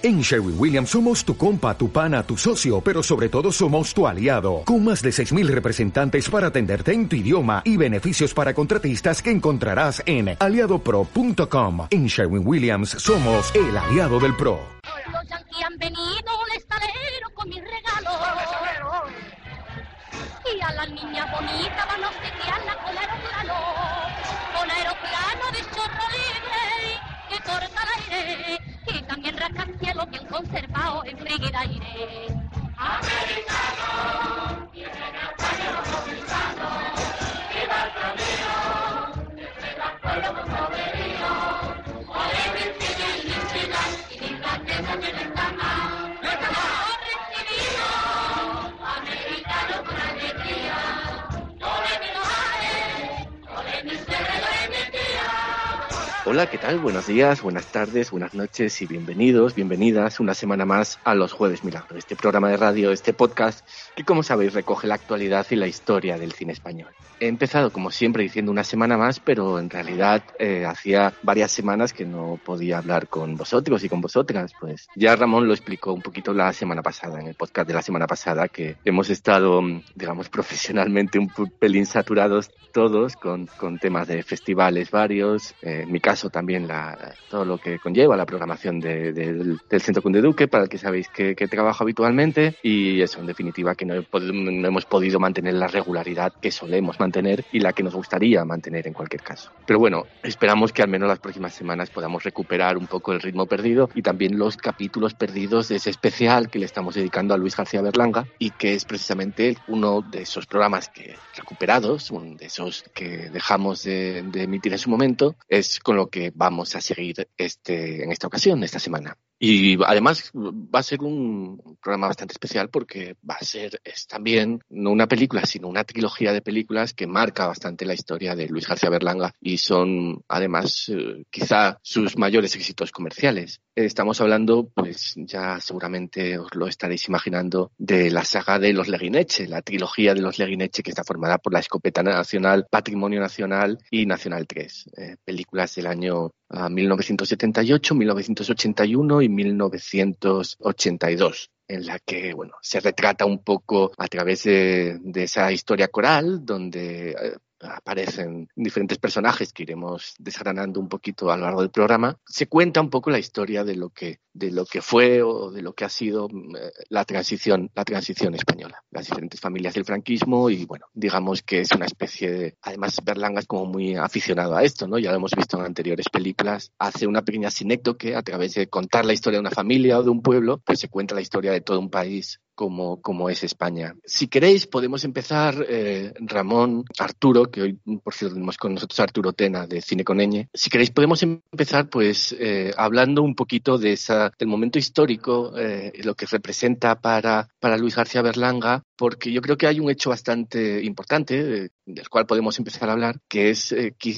En Sherwin Williams somos tu compa, tu pana, tu socio, pero sobre todo somos tu aliado, con más de 6.000 representantes para atenderte en tu idioma y beneficios para contratistas que encontrarás en aliadopro.com. En Sherwin Williams somos el aliado del PRO. Los yanquis han venido al estalero con mis regalos. Y a la niña bonita van a obsequiarla con aeroplano. Con aeroplano de chorro libre que corta el aire. Y también rascacielos bien conservado en aire. Americano, viene el el pueblo poderío. Ole, Virginia y Inglaterra que Hola, ¿qué tal? Buenos días, buenas tardes, buenas noches y bienvenidos, bienvenidas una semana más a Los Jueves Milagro, este programa de radio, este podcast que como sabéis recoge la actualidad y la historia del cine español. He empezado como siempre diciendo una semana más, pero en realidad eh, hacía varias semanas que no podía hablar con vosotros y con vosotras, pues ya Ramón lo explicó un poquito la semana pasada, en el podcast de la semana pasada, que hemos estado, digamos, profesionalmente un pelín saturados todos con, con temas de festivales varios, eh, en mi caso también la, todo lo que conlleva la programación de, del, del Centro Conde Duque, para el que sabéis que, que, trabajo habitualmente, y eso, en definitiva, que no, he no hemos podido mantener la regularidad que solemos mantener y la que nos gustaría mantener en cualquier caso. Pero bueno, esperamos que al menos las próximas semanas podamos recuperar un poco el ritmo perdido y también los capítulos perdidos de ese especial que le estamos dedicando a Luis García Berlanga y que es precisamente uno de esos programas que recuperados, uno de esos que dejamos de, de emitir en su momento, es con lo que vamos a seguir este, en esta ocasión, esta semana. Y además va a ser un programa bastante especial porque va a ser es también no una película, sino una trilogía de películas que marca bastante la historia de Luis García Berlanga y son además eh, quizá sus mayores éxitos comerciales. Estamos hablando, pues ya seguramente os lo estaréis imaginando, de la saga de los Leguineche, la trilogía de los Leguineche que está formada por la Escopeta Nacional, Patrimonio Nacional y Nacional 3, eh, películas del año uh, 1978, 1981 y 1982 en la que bueno se retrata un poco a través de, esa historia coral donde eh, aparecen diferentes personajes que iremos desgranando un poquito a lo largo del programa, se cuenta un poco la historia de lo que, de lo que fue o de lo que ha sido la transición, la transición española, las diferentes familias del franquismo y bueno, digamos que es una especie de, además Berlanga es como muy aficionado a esto, ¿no? Ya lo hemos visto en anteriores películas, hace una pequeña sinécdoque a través de contar la historia de una familia o de un pueblo, pues se cuenta la historia de todo un país como, como es España. Si queréis, podemos empezar, eh, Ramón, Arturo, que hoy, por cierto, tenemos con nosotros Arturo Tena de Cine con. Si queréis, podemos empezar, pues, eh, hablando un poquito de esa, del momento histórico, eh, lo que representa para, para Luis García Berlanga, porque yo creo que hay un hecho bastante importante, del cual podemos empezar a hablar, que es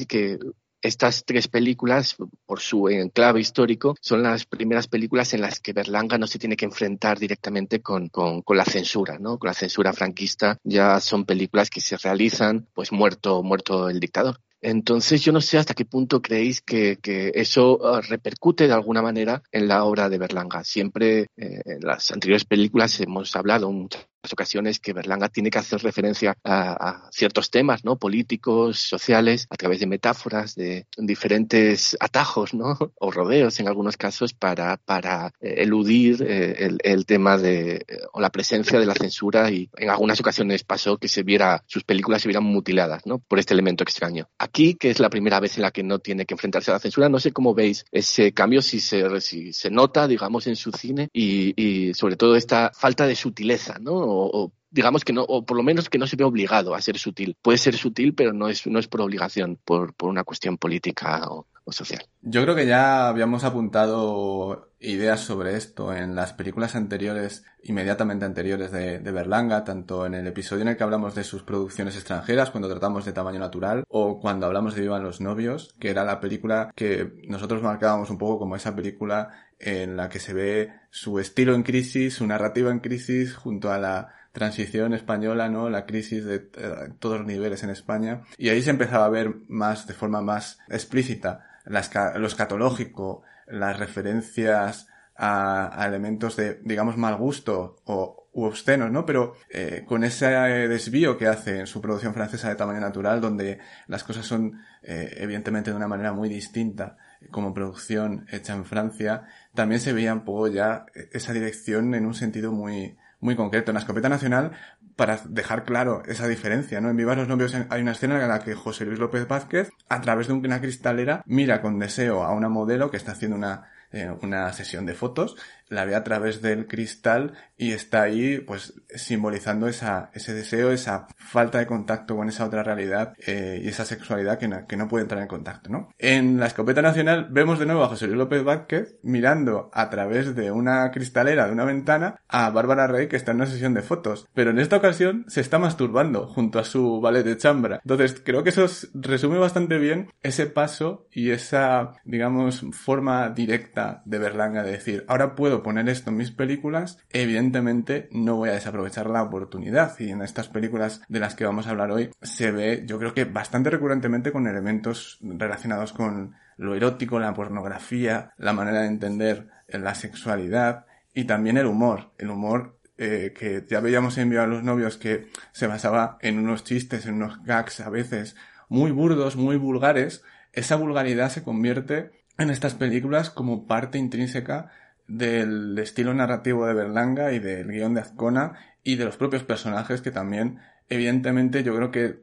que estas tres películas, por su enclave histórico, son las primeras películas en las que Berlanga no se tiene que enfrentar directamente con, con, la censura, ¿no? Con la censura franquista. Ya son películas que se realizan, pues muerto, muerto el dictador. Entonces, yo no sé hasta qué punto creéis que, que eso uh, repercute de alguna manera en la obra de Berlanga. Siempre eh, en las anteriores películas hemos hablado muchas ocasiones que Berlanga tiene que hacer referencia a, a, ciertos temas, ¿no? Políticos, sociales, a través de metáforas, de diferentes atajos, ¿no? O rodeos en algunos casos para, para eh, eludir eh, el, el, tema de, eh, o la presencia de la censura y en algunas ocasiones pasó que se viera, sus películas se vieran mutiladas, ¿no? Por este elemento extraño. Aquí, que es la primera vez en la que no tiene que enfrentarse a la censura, no sé cómo veis ese cambio, si se, si se nota, digamos, en su cine y, y sobre todo esta falta de sutileza, ¿no? O, digamos que no, o por lo menos que no se ve obligado a ser sutil. Puede ser sutil, pero no es, no es por obligación, por, por una cuestión política o, o social. Yo creo que ya habíamos apuntado ideas sobre esto en las películas anteriores, inmediatamente anteriores de, de, Berlanga, tanto en el episodio en el que hablamos de sus producciones extranjeras, cuando tratamos de tamaño natural, o cuando hablamos de Vivan los novios, que era la película que nosotros marcábamos un poco como esa película en la que se ve su estilo en crisis, su narrativa en crisis, junto a la transición española, ¿no? La crisis de uh, todos los niveles en España. Y ahí se empezaba a ver más, de forma más explícita, lo escatológico, las referencias a, elementos de, digamos, mal gusto o u obscenos, ¿no? Pero eh, con ese desvío que hace en su producción francesa de tamaño natural, donde las cosas son eh, evidentemente de una manera muy distinta como producción hecha en Francia, también se veía un poco ya esa dirección en un sentido muy, muy concreto. En la escopeta nacional, para dejar claro esa diferencia, ¿no? En Viva los novios hay una escena en la que José Luis López Vázquez, a través de una cristalera, mira con deseo a una modelo que está haciendo una, eh, una sesión de fotos la ve a través del cristal y está ahí pues simbolizando esa, ese deseo, esa falta de contacto con esa otra realidad eh, y esa sexualidad que no, que no puede entrar en contacto, ¿no? En la escopeta nacional vemos de nuevo a José Luis López Vázquez mirando a través de una cristalera de una ventana a Bárbara Rey que está en una sesión de fotos, pero en esta ocasión se está masturbando junto a su ballet de chambra. Entonces creo que eso resume bastante bien ese paso y esa, digamos, forma directa de Berlanga de decir, ahora puedo poner esto en mis películas, evidentemente no voy a desaprovechar la oportunidad. Y en estas películas de las que vamos a hablar hoy se ve, yo creo que bastante recurrentemente con elementos relacionados con lo erótico, la pornografía, la manera de entender la sexualidad y también el humor. El humor eh, que ya veíamos en a los novios que se basaba en unos chistes, en unos gags a veces muy burdos, muy vulgares, esa vulgaridad se convierte en estas películas como parte intrínseca del estilo narrativo de Berlanga y del guion de Azcona y de los propios personajes que también, evidentemente, yo creo que eh,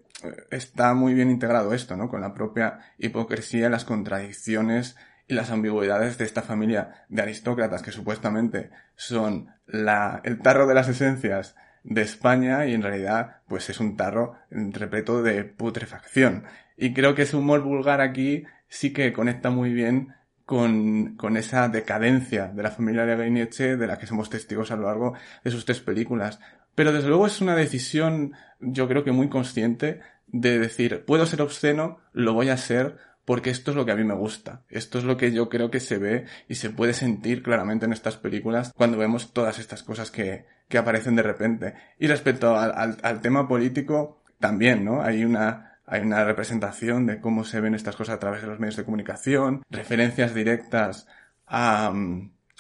está muy bien integrado esto, ¿no? Con la propia hipocresía, las contradicciones y las ambigüedades de esta familia de aristócratas que supuestamente son la, el tarro de las esencias de España y en realidad pues es un tarro repleto de putrefacción. Y creo que ese humor vulgar aquí sí que conecta muy bien con, con esa decadencia de la familia de Gainiche de la que somos testigos a lo largo de sus tres películas. Pero desde luego es una decisión, yo creo que muy consciente, de decir, puedo ser obsceno, lo voy a ser, porque esto es lo que a mí me gusta. Esto es lo que yo creo que se ve y se puede sentir claramente en estas películas cuando vemos todas estas cosas que, que aparecen de repente. Y respecto al, al tema político, también, ¿no? Hay una, hay una representación de cómo se ven estas cosas a través de los medios de comunicación, referencias directas a,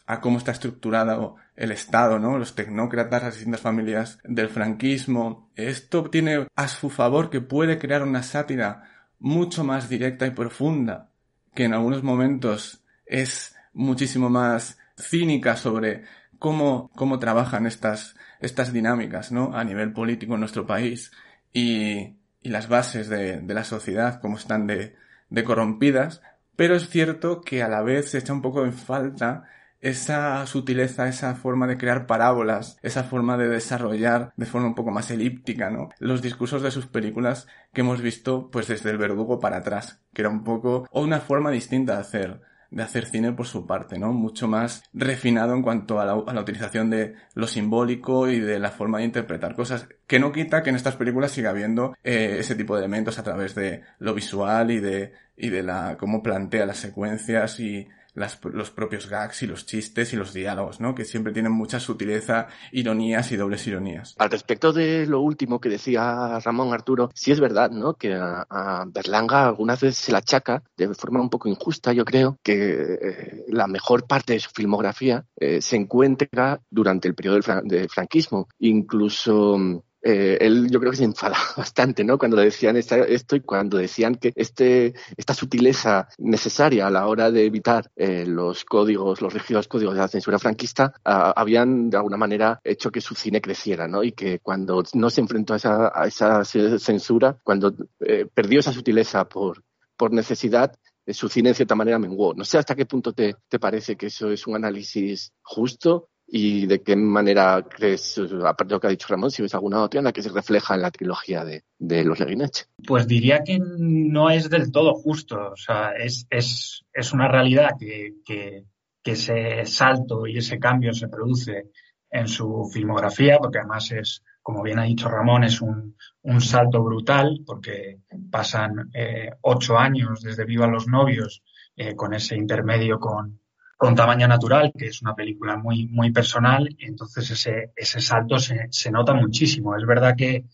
a cómo está estructurado el Estado, ¿no? Los tecnócratas, las distintas familias del franquismo. Esto tiene a su favor que puede crear una sátira mucho más directa y profunda, que en algunos momentos es muchísimo más cínica sobre cómo, cómo trabajan estas, estas dinámicas, ¿no? A nivel político en nuestro país. Y, y las bases de, la sociedad, como están de, de corrompidas, pero es cierto que a la vez se echa un poco en falta esa sutileza, esa forma de crear parábolas, esa forma de desarrollar de forma un poco más elíptica, ¿no? Los discursos de sus películas que hemos visto pues desde el verdugo para atrás, que era un poco, o una forma distinta de hacer de hacer cine por su parte, ¿no? Mucho más refinado en cuanto a la, utilización de lo simbólico y de la forma de interpretar cosas, que no quita que en estas películas siga habiendo eh, ese tipo de elementos a través de lo visual y de, y de la, cómo plantea las secuencias y las, los propios gags y los chistes y los diálogos, ¿no? Que siempre tienen mucha sutileza, ironías y dobles ironías. Al respecto de lo último que decía Ramón Arturo, sí es verdad, ¿no? Que a, Berlanga algunas veces se la achaca de forma un poco injusta, yo creo, que eh, la mejor parte de su filmografía eh, se encuentra durante el periodo del, del franquismo. Incluso eh, él yo creo que se enfada bastante, ¿no? Cuando le decían esta, esto y cuando decían que este, esta sutileza necesaria a la hora de evitar eh, los códigos, los rígidos códigos de la censura franquista, uh, habían de alguna manera hecho que su cine creciera, ¿no? Y que cuando no se enfrentó a esa, a esa censura, cuando eh, perdió esa sutileza por, por necesidad, eh, su cine en cierta manera menguó. No sé hasta qué punto te, te parece que eso es un análisis justo y de qué manera crees, aparte de lo que ha dicho Ramón, si ves alguna otra en la que se refleja en la trilogía de, de los Leguinech. Pues diría que no es del todo justo, o sea, es, es, es una realidad que, que, que ese salto y ese cambio se produce en su filmografía, porque además es, como bien ha dicho Ramón, es un, un salto brutal, porque pasan eh, ocho años desde Viva los novios, eh, con ese intermedio con, con tamaño natural, que es una película muy, muy personal, entonces ese, ese salto se, se nota muchísimo. Es verdad que,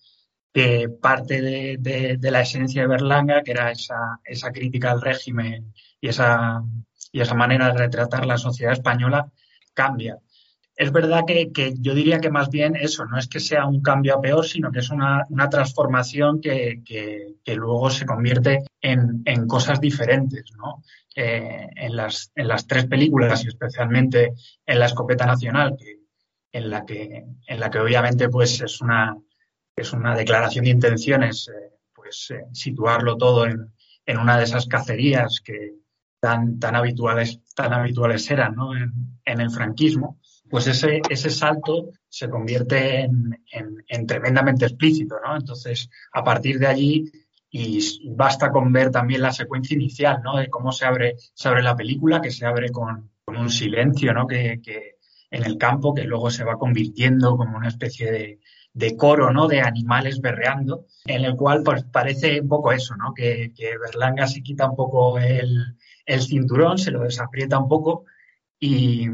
que parte de, de, de, la esencia de Berlanga, que era esa, esa crítica al régimen y esa, y esa manera de retratar la sociedad española, cambia. Es verdad que, que, yo diría que más bien eso, no es que sea un cambio a peor, sino que es una, una transformación que, que, que, luego se convierte en, en cosas diferentes, ¿no? Eh, en, las, en las tres películas y especialmente en La Escopeta Nacional, que, en, la que, en la que obviamente pues es una, es una declaración de intenciones, eh, pues eh, situarlo todo en, en una de esas cacerías que tan, tan habituales, tan habituales eran ¿no? en, en el franquismo pues ese, ese salto se convierte en, en, en, tremendamente explícito, ¿no? Entonces, a partir de allí, y basta con ver también la secuencia inicial, ¿no? De cómo se abre, se abre la película, que se abre con, con un silencio, ¿no? Que, que, en el campo, que luego se va convirtiendo como una especie de, de coro, ¿no? De animales berreando, en el cual pues parece un poco eso, ¿no? Que, que Berlanga se quita un poco el, el cinturón, se lo desaprieta un poco y,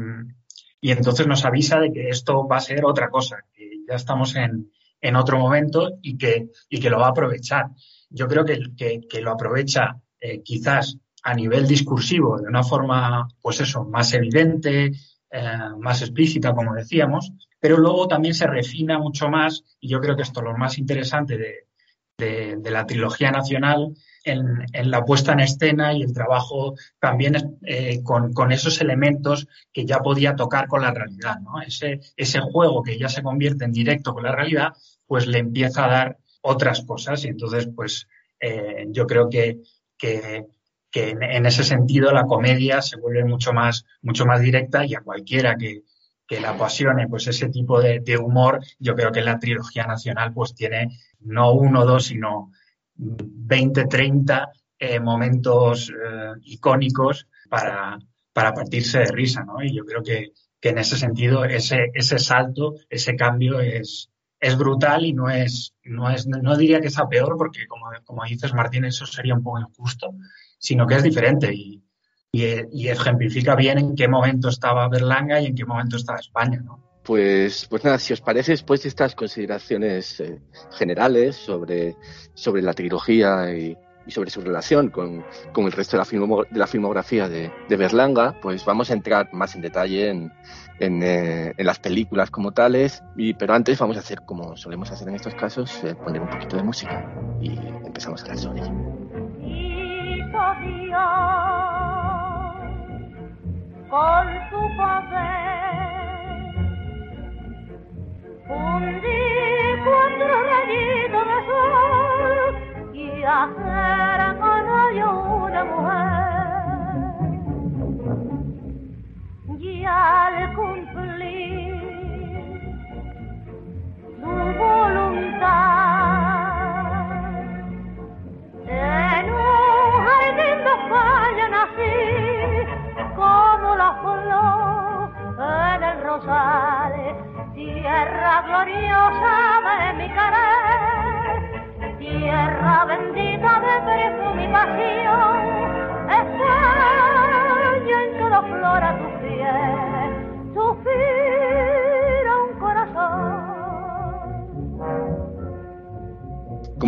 y entonces nos avisa de que esto va a ser otra cosa, que ya estamos en, en otro momento y que, y que lo va a aprovechar. Yo creo que, que, lo aprovecha eh, quizás a nivel discursivo de una forma, pues eso, más evidente, eh, más explícita, como decíamos, pero luego también se refina mucho más, y yo creo que esto es lo más interesante de, de, la trilogía nacional, en, en, la puesta en escena y el trabajo también eh, con, con, esos elementos que ya podía tocar con la realidad. Ese, ese juego que ya se convierte en directo con la realidad, pues le empieza a dar otras cosas y entonces pues eh, yo creo que, que, en, ese sentido la comedia se vuelve mucho más, mucho más directa y a cualquiera que, que la apasione pues ese tipo de, humor, yo creo que la trilogía nacional pues tiene no uno dos, sino 20, 30 eh, momentos eh, icónicos para, para partirse de risa, ¿no? Y yo creo que, que en ese sentido ese, ese salto, ese cambio es, es brutal y no es, no es, no diría que sea peor porque como, como dices Martín, eso sería un poco injusto, sino que es diferente y, y, ejemplifica bien en qué momento estaba Berlanga y en qué momento estaba España, ¿no? Pues, pues nada, si os parece, después de estas consideraciones eh, generales sobre, sobre la trilogía y, sobre su relación con, con el resto de la, filmo, de la filmografía de, de, Berlanga, pues vamos a entrar más en detalle en, en, eh, en, las películas como tales, y, pero antes vamos a hacer como solemos hacer en estos casos, eh, poner un poquito de música y empezamos a hablar sobre ello.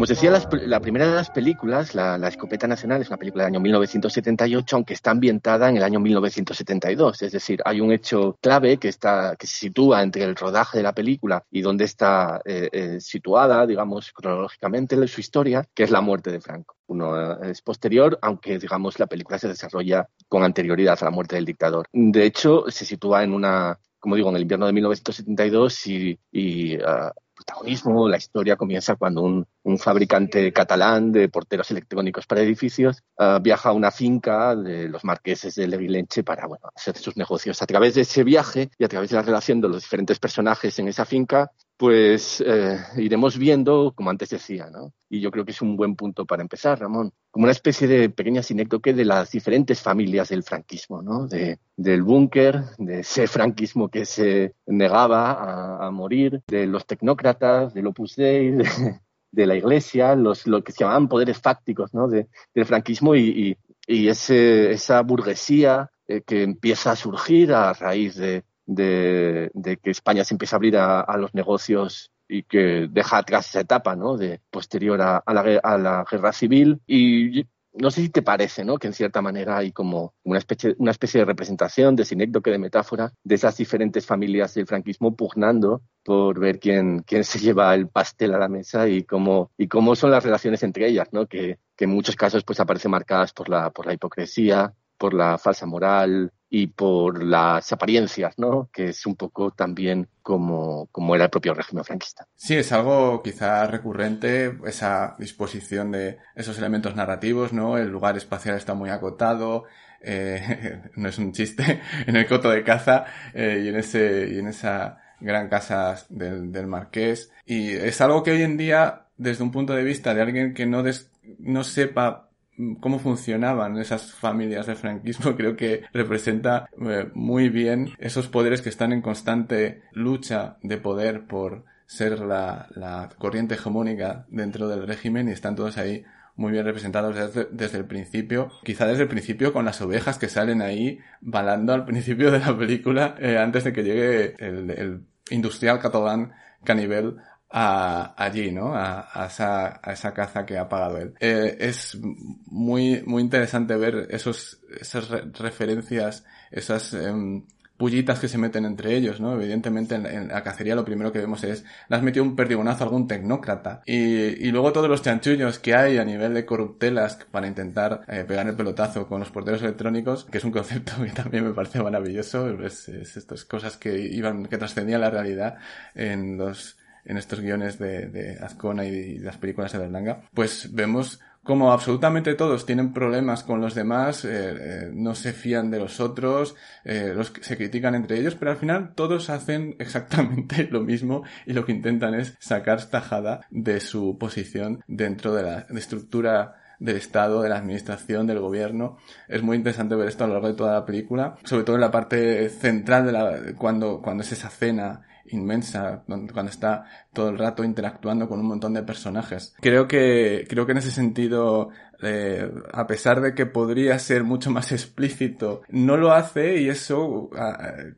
Como os decía, la primera de las películas, la, Escopeta Nacional, es una película del año 1978, aunque está ambientada en el año 1972. Es decir, hay un hecho clave que, se sitúa entre el rodaje de la película y donde está eh, eh, situada, digamos, cronológicamente su historia, que es la muerte de Franco. Uno es posterior, aunque, digamos, la película se desarrolla con anterioridad a la muerte del dictador. De hecho, se sitúa en una, como digo, en el invierno de 1972 y, y uh, protagonismo. La historia comienza cuando un, fabricante catalán de porteros electrónicos para edificios uh, viaja a una finca de los marqueses de Leguilenche para bueno, hacer sus negocios. A través de ese viaje y a través de la relación de los diferentes personajes en esa finca, pues eh, iremos viendo, como antes decía, ¿no? Y yo creo que es un buen punto para empezar, Ramón, como una especie de pequeña sinécdoque de las diferentes familias del franquismo, ¿no? De, del búnker, de ese franquismo que se negaba a, morir, de los tecnócratas, del Opus Dei, de, la Iglesia, los, lo que se llamaban poderes fácticos, ¿no? De, del franquismo y, esa burguesía eh, que empieza a surgir a raíz de, que España se empieza a abrir a, los negocios y que deja atrás esa etapa ¿no? de posterior a, a, la, a la guerra civil y no sé si te parece, ¿no? Que en cierta manera hay como una especie, una especie de representación, de sinécdoque, de metáfora, de esas diferentes familias del franquismo pugnando por ver quién, quién se lleva el pastel a la mesa y cómo, y cómo son las relaciones entre ellas, ¿no? Que, que en muchos casos pues aparecen marcadas por la, por la hipocresía, por la falsa moral y por las apariencias, ¿no? Que es un poco también como, como era el propio régimen franquista. Sí, es algo quizá recurrente, esa disposición de esos elementos narrativos, ¿no? El lugar espacial está muy acotado, eh, no es un chiste, en el coto de caza eh, y en ese, y en esa gran casa del, del marqués. Y es algo que hoy en día, desde un punto de vista de alguien que no, des, no sepa cómo funcionaban esas familias de franquismo, creo que representa eh, muy bien esos poderes que están en constante lucha de poder por ser la, la corriente hegemónica dentro del régimen y están todos ahí muy bien representados desde, desde, el principio, quizá desde el principio con las ovejas que salen ahí balando al principio de la película eh, antes de que llegue el, el industrial catalán Canivel a, allí, ¿no? A, a, esa, a esa caza que ha pagado él. Eh, es muy, muy interesante ver esos, esas re referencias, esas eh, pullitas que se meten entre ellos, ¿no? Evidentemente en, la cacería lo primero que vemos es, le has metido un perdigonazo a algún tecnócrata. Y, y luego todos los chanchullos que hay a nivel de corruptelas para intentar eh, pegar el pelotazo con los porteros electrónicos, que es un concepto que también me parece maravilloso, es estas cosas que iban, que trascendían la realidad en los en estos guiones de, Azcona y, las películas de Berlanga, pues vemos como absolutamente todos tienen problemas con los demás, eh, eh, no se fían de los otros, eh, los se critican entre ellos, pero al final todos hacen exactamente lo mismo y lo que intentan es sacar tajada de su posición dentro de la estructura del Estado, de la administración, del gobierno. Es muy interesante ver esto a lo largo de toda la película, sobre todo en la parte central de la, cuando, cuando es esa cena inmensa cuando está todo el rato interactuando con un montón de personajes. Creo que, creo que en ese sentido, eh, a pesar de que podría ser mucho más explícito, no lo hace y eso,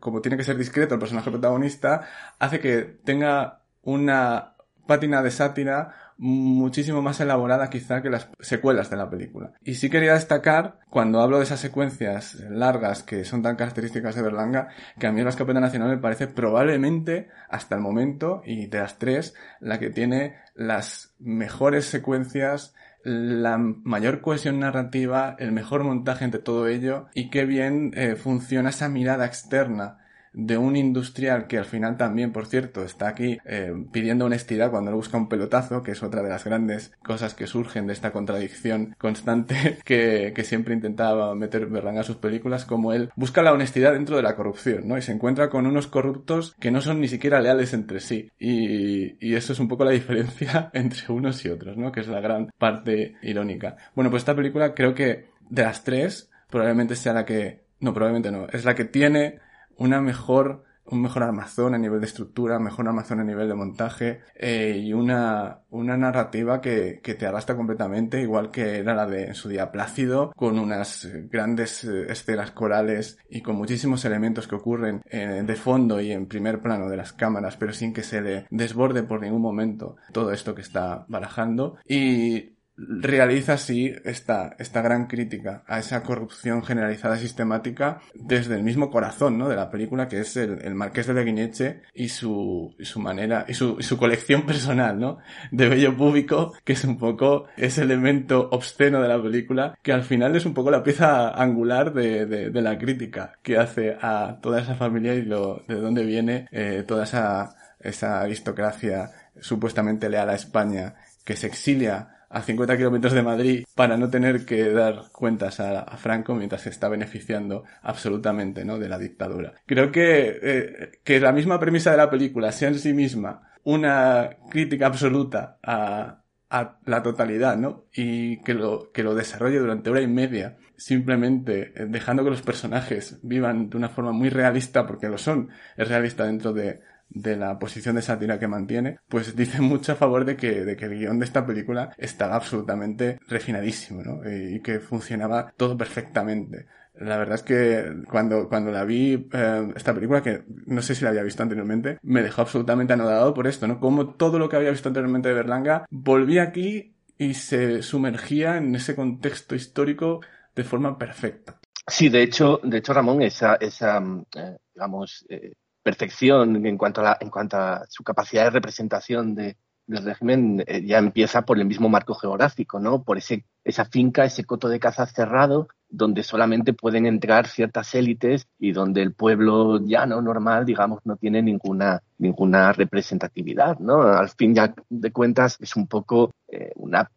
como tiene que ser discreto el personaje protagonista, hace que tenga una pátina de sátira muchísimo más elaborada quizá que las secuelas de la película. Y sí quería destacar, cuando hablo de esas secuencias largas que son tan características de Berlanga, que a mí la escopeta nacional me parece probablemente, hasta el momento, y de las tres, la que tiene las mejores secuencias la mayor cohesión narrativa, el mejor montaje entre todo ello y qué bien eh, funciona esa mirada externa de un industrial que al final también, por cierto, está aquí eh, pidiendo honestidad cuando le busca un pelotazo, que es otra de las grandes cosas que surgen de esta contradicción constante que, que siempre intentaba meter Berlanga a sus películas, como él busca la honestidad dentro de la corrupción, ¿no? Y se encuentra con unos corruptos que no son ni siquiera leales entre sí. Y, y eso es un poco la diferencia entre unos y otros, ¿no? Que es la gran parte irónica. Bueno, pues esta película creo que de las tres probablemente sea la que no, probablemente no. Es la que tiene una mejor, un mejor armazón a nivel de estructura, mejor armazón a nivel de montaje eh, y una, una narrativa que, que te arrastra completamente, igual que era la de en su día Plácido, con unas grandes eh, escenas corales y con muchísimos elementos que ocurren eh, de fondo y en primer plano de las cámaras, pero sin que se le desborde por ningún momento todo esto que está barajando. Y realiza así esta, esta gran crítica a esa corrupción generalizada sistemática desde el mismo corazón ¿no? de la película que es el, el Marqués de Leguineche y su, y su manera y su, y su colección personal ¿no? de bello público que es un poco ese elemento obsceno de la película que al final es un poco la pieza angular de, de, de la crítica que hace a toda esa familia y lo, de dónde viene eh, toda esa, esa aristocracia supuestamente leal a España que se exilia a 50 kilómetros de Madrid para no tener que dar cuentas a, Franco mientras se está beneficiando absolutamente ¿no? de la dictadura. Creo que, eh, que la misma premisa de la película sea en sí misma una crítica absoluta a, a la totalidad, ¿no? Y que lo, que lo desarrolle durante hora y media, simplemente dejando que los personajes vivan de una forma muy realista, porque lo son, es realista dentro de, de la posición de sátira que mantiene, pues dice mucho a favor de que, de que el guion de esta película estaba absolutamente refinadísimo, ¿no? Y, y que funcionaba todo perfectamente. La verdad es que cuando, cuando la vi, eh, esta película, que no sé si la había visto anteriormente, me dejó absolutamente anodado por esto, ¿no? Como todo lo que había visto anteriormente de Berlanga, volví aquí y se sumergía en ese contexto histórico de forma perfecta. Sí, de hecho, de hecho Ramón, esa, esa eh, digamos, eh, perfección en cuanto, a la, en cuanto a su capacidad de representación de, del régimen eh, ya empieza por el mismo marco geográfico, ¿no? Por ese, esa finca, ese coto de caza cerrado, donde solamente pueden entrar ciertas élites y donde el pueblo llano normal, digamos, no tiene ninguna, ninguna representatividad, ¿no? Al fin ya de cuentas es un poco eh, una,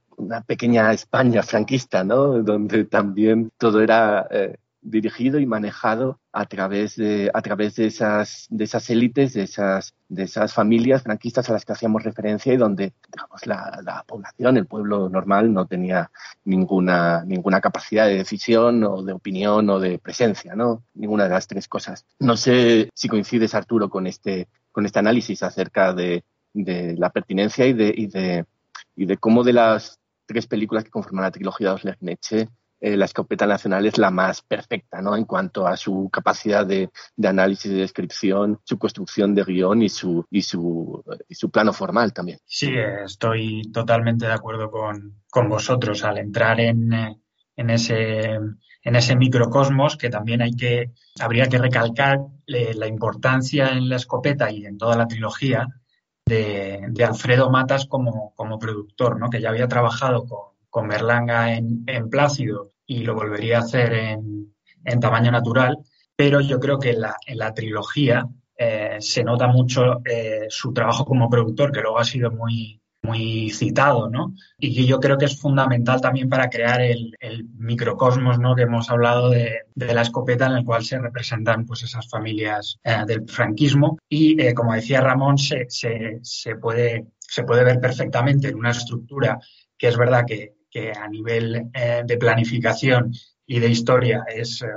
pequeña España franquista, ¿no? Donde también todo era eh, dirigido y manejado a través de, a través de esas, de esas élites, de esas, de esas familias franquistas a las que hacíamos referencia y donde, digamos, la, la población, el pueblo normal no tenía ninguna, ninguna capacidad de decisión o de opinión o de presencia, ¿no? Ninguna de las tres cosas. No sé si coincides, Arturo, con este, con este análisis acerca de, de la pertinencia y de, y de, y de cómo de las tres películas que conforman la trilogía de Osler Neche, eh, la escopeta nacional es la más perfecta, ¿no? En cuanto a su capacidad de, análisis y de descripción, su construcción de guion y su, y su, y su plano formal también. Sí, estoy totalmente de acuerdo con, con vosotros al entrar en, eh, en ese en ese microcosmos que también hay que habría que recalcar eh, la importancia en la escopeta y en toda la trilogía de, de Alfredo Matas como, como productor, ¿no? que ya había trabajado con, con Berlanga en, en, Plácido y lo volvería a hacer en, en tamaño natural, pero yo creo que en la, en la trilogía eh, se nota mucho eh, su trabajo como productor, que luego ha sido muy, muy citado, ¿no? Y yo creo que es fundamental también para crear el, el microcosmos, ¿no? Que hemos hablado de, de, la escopeta en el cual se representan pues esas familias eh, del franquismo y como decía Ramón se, se, se, puede, se puede ver perfectamente en una estructura que es verdad que, que a nivel eh, de planificación y de historia es, eh,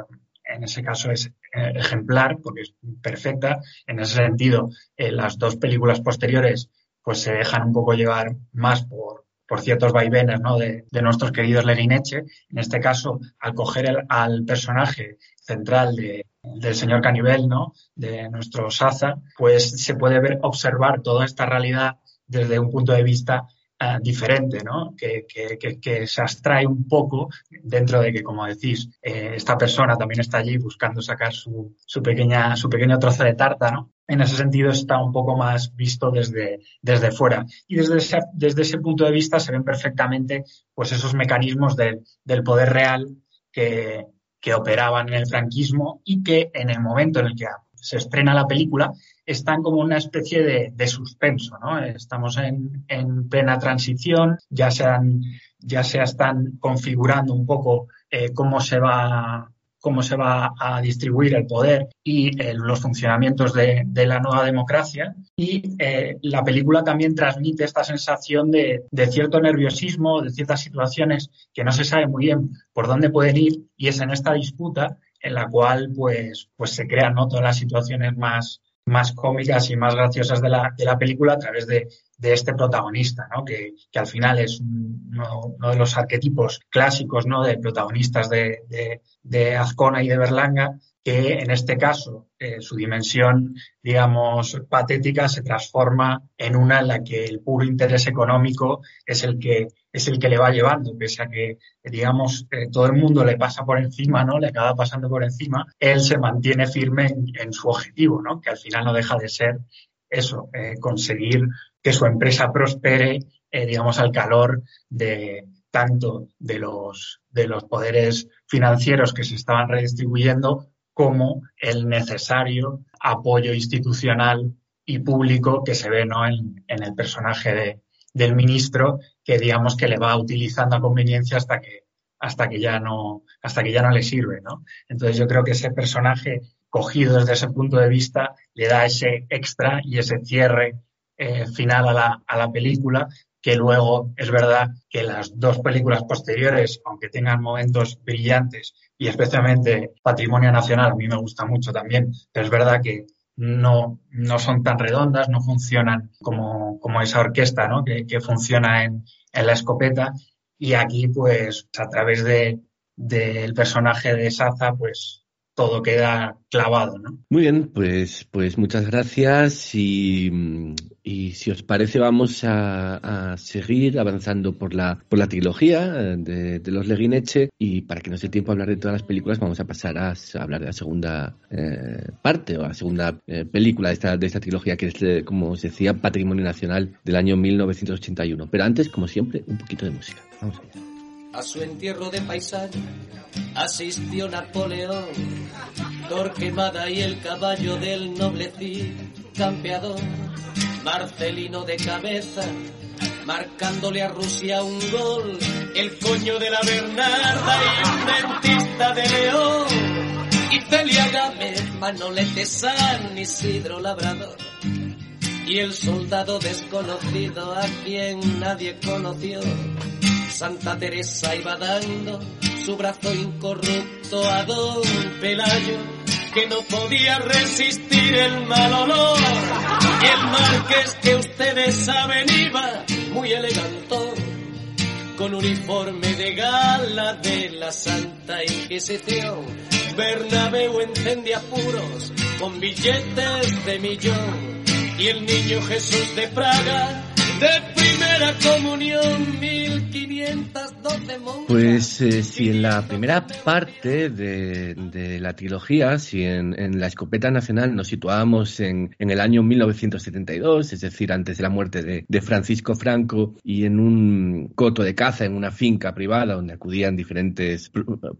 en ese caso, es eh, ejemplar porque es perfecta. En ese sentido, las dos películas posteriores pues se dejan un poco llevar más por, por ciertos vaivenes de, de, nuestros queridos Lerineche. En este caso, al coger al personaje central de, del señor Canivel, ¿no? de nuestro Saza, pues se puede ver, observar toda esta realidad desde un punto de vista Uh, diferente, ¿no? Que, que, que, que, se abstrae un poco dentro de que, como decís, eh, esta persona también está allí buscando sacar su, su, pequeña, su pequeño trozo de tarta, ¿no? En ese sentido está un poco más visto desde, desde fuera. Y desde ese, desde ese punto de vista se ven perfectamente pues esos mecanismos de, del poder real que, que operaban en el franquismo y que en el momento en el que se estrena la película, están como una especie de, de suspenso, ¿no? Estamos en, en, plena transición, ya se, han, ya se están configurando un poco eh, cómo se va cómo se va a distribuir el poder y eh, los funcionamientos de, de, la nueva democracia. Y eh, la película también transmite esta sensación de, de, cierto nerviosismo, de ciertas situaciones que no se sabe muy bien por dónde pueden ir, y es en esta disputa en la cual pues, pues se crean ¿no? todas las situaciones más, más cómicas y más graciosas de la, de la película a través de, de este protagonista, ¿no? que, que, al final es uno, de los arquetipos clásicos ¿no? de protagonistas de, de, Azcona y de Berlanga, que en este caso eh, su dimensión, digamos, patética se transforma en una en la que el puro interés económico es el que es el que le va llevando, pese a que, digamos, eh, todo el mundo le pasa por encima, ¿no? Le acaba pasando por encima, él se mantiene firme en, en su objetivo, ¿no? Que al final no deja de ser eso, eh, conseguir que su empresa prospere, eh, digamos, al calor de tanto de los, de los poderes financieros que se estaban redistribuyendo como el necesario apoyo institucional y público que se ve ¿no? en, en el personaje de, del ministro que digamos que le va utilizando a conveniencia hasta que hasta que ya no hasta que ya no le sirve, ¿no? Entonces yo creo que ese personaje cogido desde ese punto de vista le da ese extra y ese cierre eh, final a la, a la película que luego es verdad que las dos películas posteriores, aunque tengan momentos brillantes y especialmente Patrimonio Nacional, a mí me gusta mucho también, pero es verdad que no, no son tan redondas, no funcionan como, como esa orquesta ¿no? que, que funciona en, en, la escopeta. Y aquí, pues, a través de, del personaje de Saza, pues, todo queda clavado, ¿no? Muy bien, pues, pues muchas gracias y, y si os parece vamos a, seguir avanzando por la, por la trilogía de, de los Leguineche y para que no sea tiempo a hablar de todas las películas vamos a pasar a, hablar de la segunda eh, parte o la segunda eh, película de esta, de esta trilogía que es, como os decía, Patrimonio Nacional del año 1981. Pero antes, como siempre, un poquito de música. Vamos. A su entierro de paisano asistió Napoleón, Torquemada y el caballo del noble campeador, Marcelino de cabeza, marcándole a Rusia un gol, el coño de la Bernarda y un dentista de León, y Celia Gámez, Manolete San Isidro Labrador, y el soldado desconocido a quien nadie conoció Santa Teresa iba dando su brazo incorrupto a don Pelayo, que no podía resistir el mal olor. Y el marqués que ustedes saben iba muy elegante, con uniforme de gala de la Santa Inquisición. Bernabéu encendía puros con billetes de millón. Y el niño Jesús de Praga de primera comunión 1512 Pues eh, si en la primera parte de, la trilogía, si en, la escopeta nacional nos situábamos en, el año 1972, es decir, antes de la muerte de, de, Francisco Franco y en un coto de caza, en una finca privada donde acudían diferentes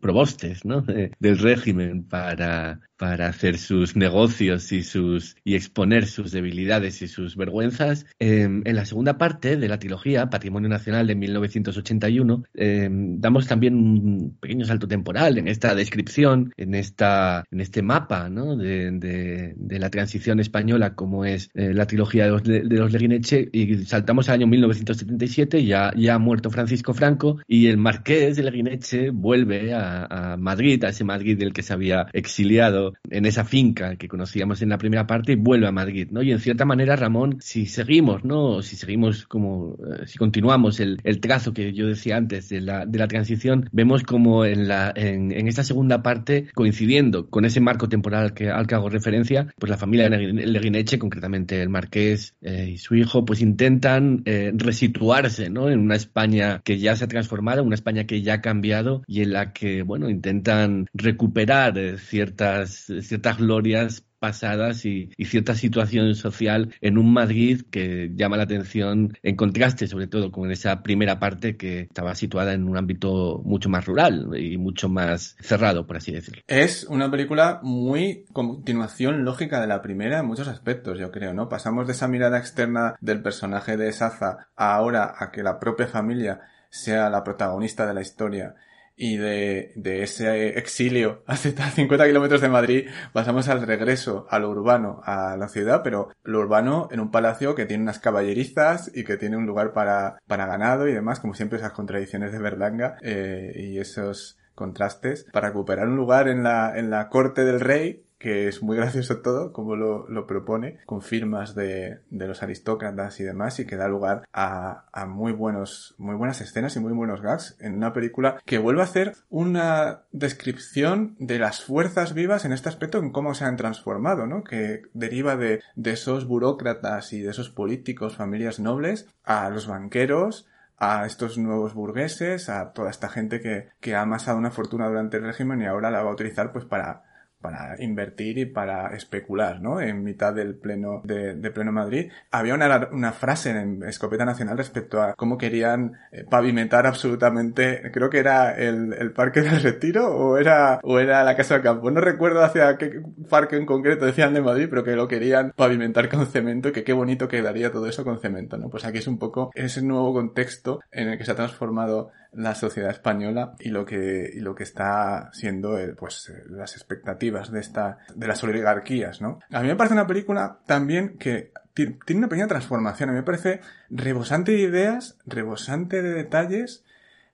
probostes ¿no? del régimen para, para hacer sus negocios y sus y exponer sus debilidades y sus vergüenzas. Eh, en la segunda parte de la trilogía, Patrimonio Nacional de 1981, eh, damos también un pequeño salto temporal en esta descripción, en esta en este mapa ¿no? de, de, de, la transición española, como es eh, la trilogía de los, de los Leguineche, y saltamos al año 1977, ya, ya ha muerto Francisco Franco, y el marqués de Leguineche vuelve a, a Madrid, a ese Madrid del que se había exiliado en esa finca que conocíamos en la primera parte vuelve a Madrid, ¿no? Y en cierta manera, Ramón, si seguimos, ¿no? Si seguimos como, eh, si continuamos el, el, trazo que yo decía antes de la, de la transición, vemos como en la, en, en, esta segunda parte, coincidiendo con ese marco temporal que, al que hago referencia, pues la familia Leguineche, concretamente el marqués eh, y su hijo, pues intentan eh, resituarse, ¿no? En una España que ya se ha transformado, una España que ya ha cambiado y en la que, bueno, intentan recuperar eh, ciertas ciertas glorias pasadas y, cierta situación social en un Madrid que llama la atención en contraste sobre todo con esa primera parte que estaba situada en un ámbito mucho más rural y mucho más cerrado, por así decirlo. Es una película muy continuación lógica de la primera en muchos aspectos, yo creo, ¿no? Pasamos de esa mirada externa del personaje de Saza ahora a que la propia familia sea la protagonista de la historia y de, de, ese exilio a 50 kilómetros de Madrid pasamos al regreso a lo urbano, a la ciudad, pero lo urbano en un palacio que tiene unas caballerizas y que tiene un lugar para, para ganado y demás, como siempre esas contradicciones de Berlanga eh, y esos contrastes para recuperar un lugar en la, en la corte del rey que es muy gracioso todo, como lo, lo propone, con firmas de, de, los aristócratas y demás, y que da lugar a, a, muy buenos, muy buenas escenas y muy buenos gags en una película que vuelve a hacer una descripción de las fuerzas vivas en este aspecto, en cómo se han transformado, ¿no? Que deriva de, de esos burócratas y de esos políticos, familias nobles, a los banqueros, a estos nuevos burgueses, a toda esta gente que, que ha amasado una fortuna durante el régimen y ahora la va a utilizar pues para para invertir y para especular, ¿no? En mitad del pleno de, de pleno Madrid. Había una, una, frase en Escopeta Nacional respecto a cómo querían eh, pavimentar absolutamente, creo que era el, el Parque del Retiro o era, o era la Casa del Campo. No recuerdo hacia qué parque en concreto decían de Madrid, pero que lo querían pavimentar con cemento que qué bonito quedaría todo eso con cemento, ¿no? Pues aquí es un poco ese nuevo contexto en el que se ha transformado la sociedad española y lo que, y lo que está siendo, eh, pues, eh, las expectativas de esta, de las oligarquías, ¿no? A mí me parece una película también que tiene una pequeña transformación. A mí me parece rebosante de ideas, rebosante de detalles.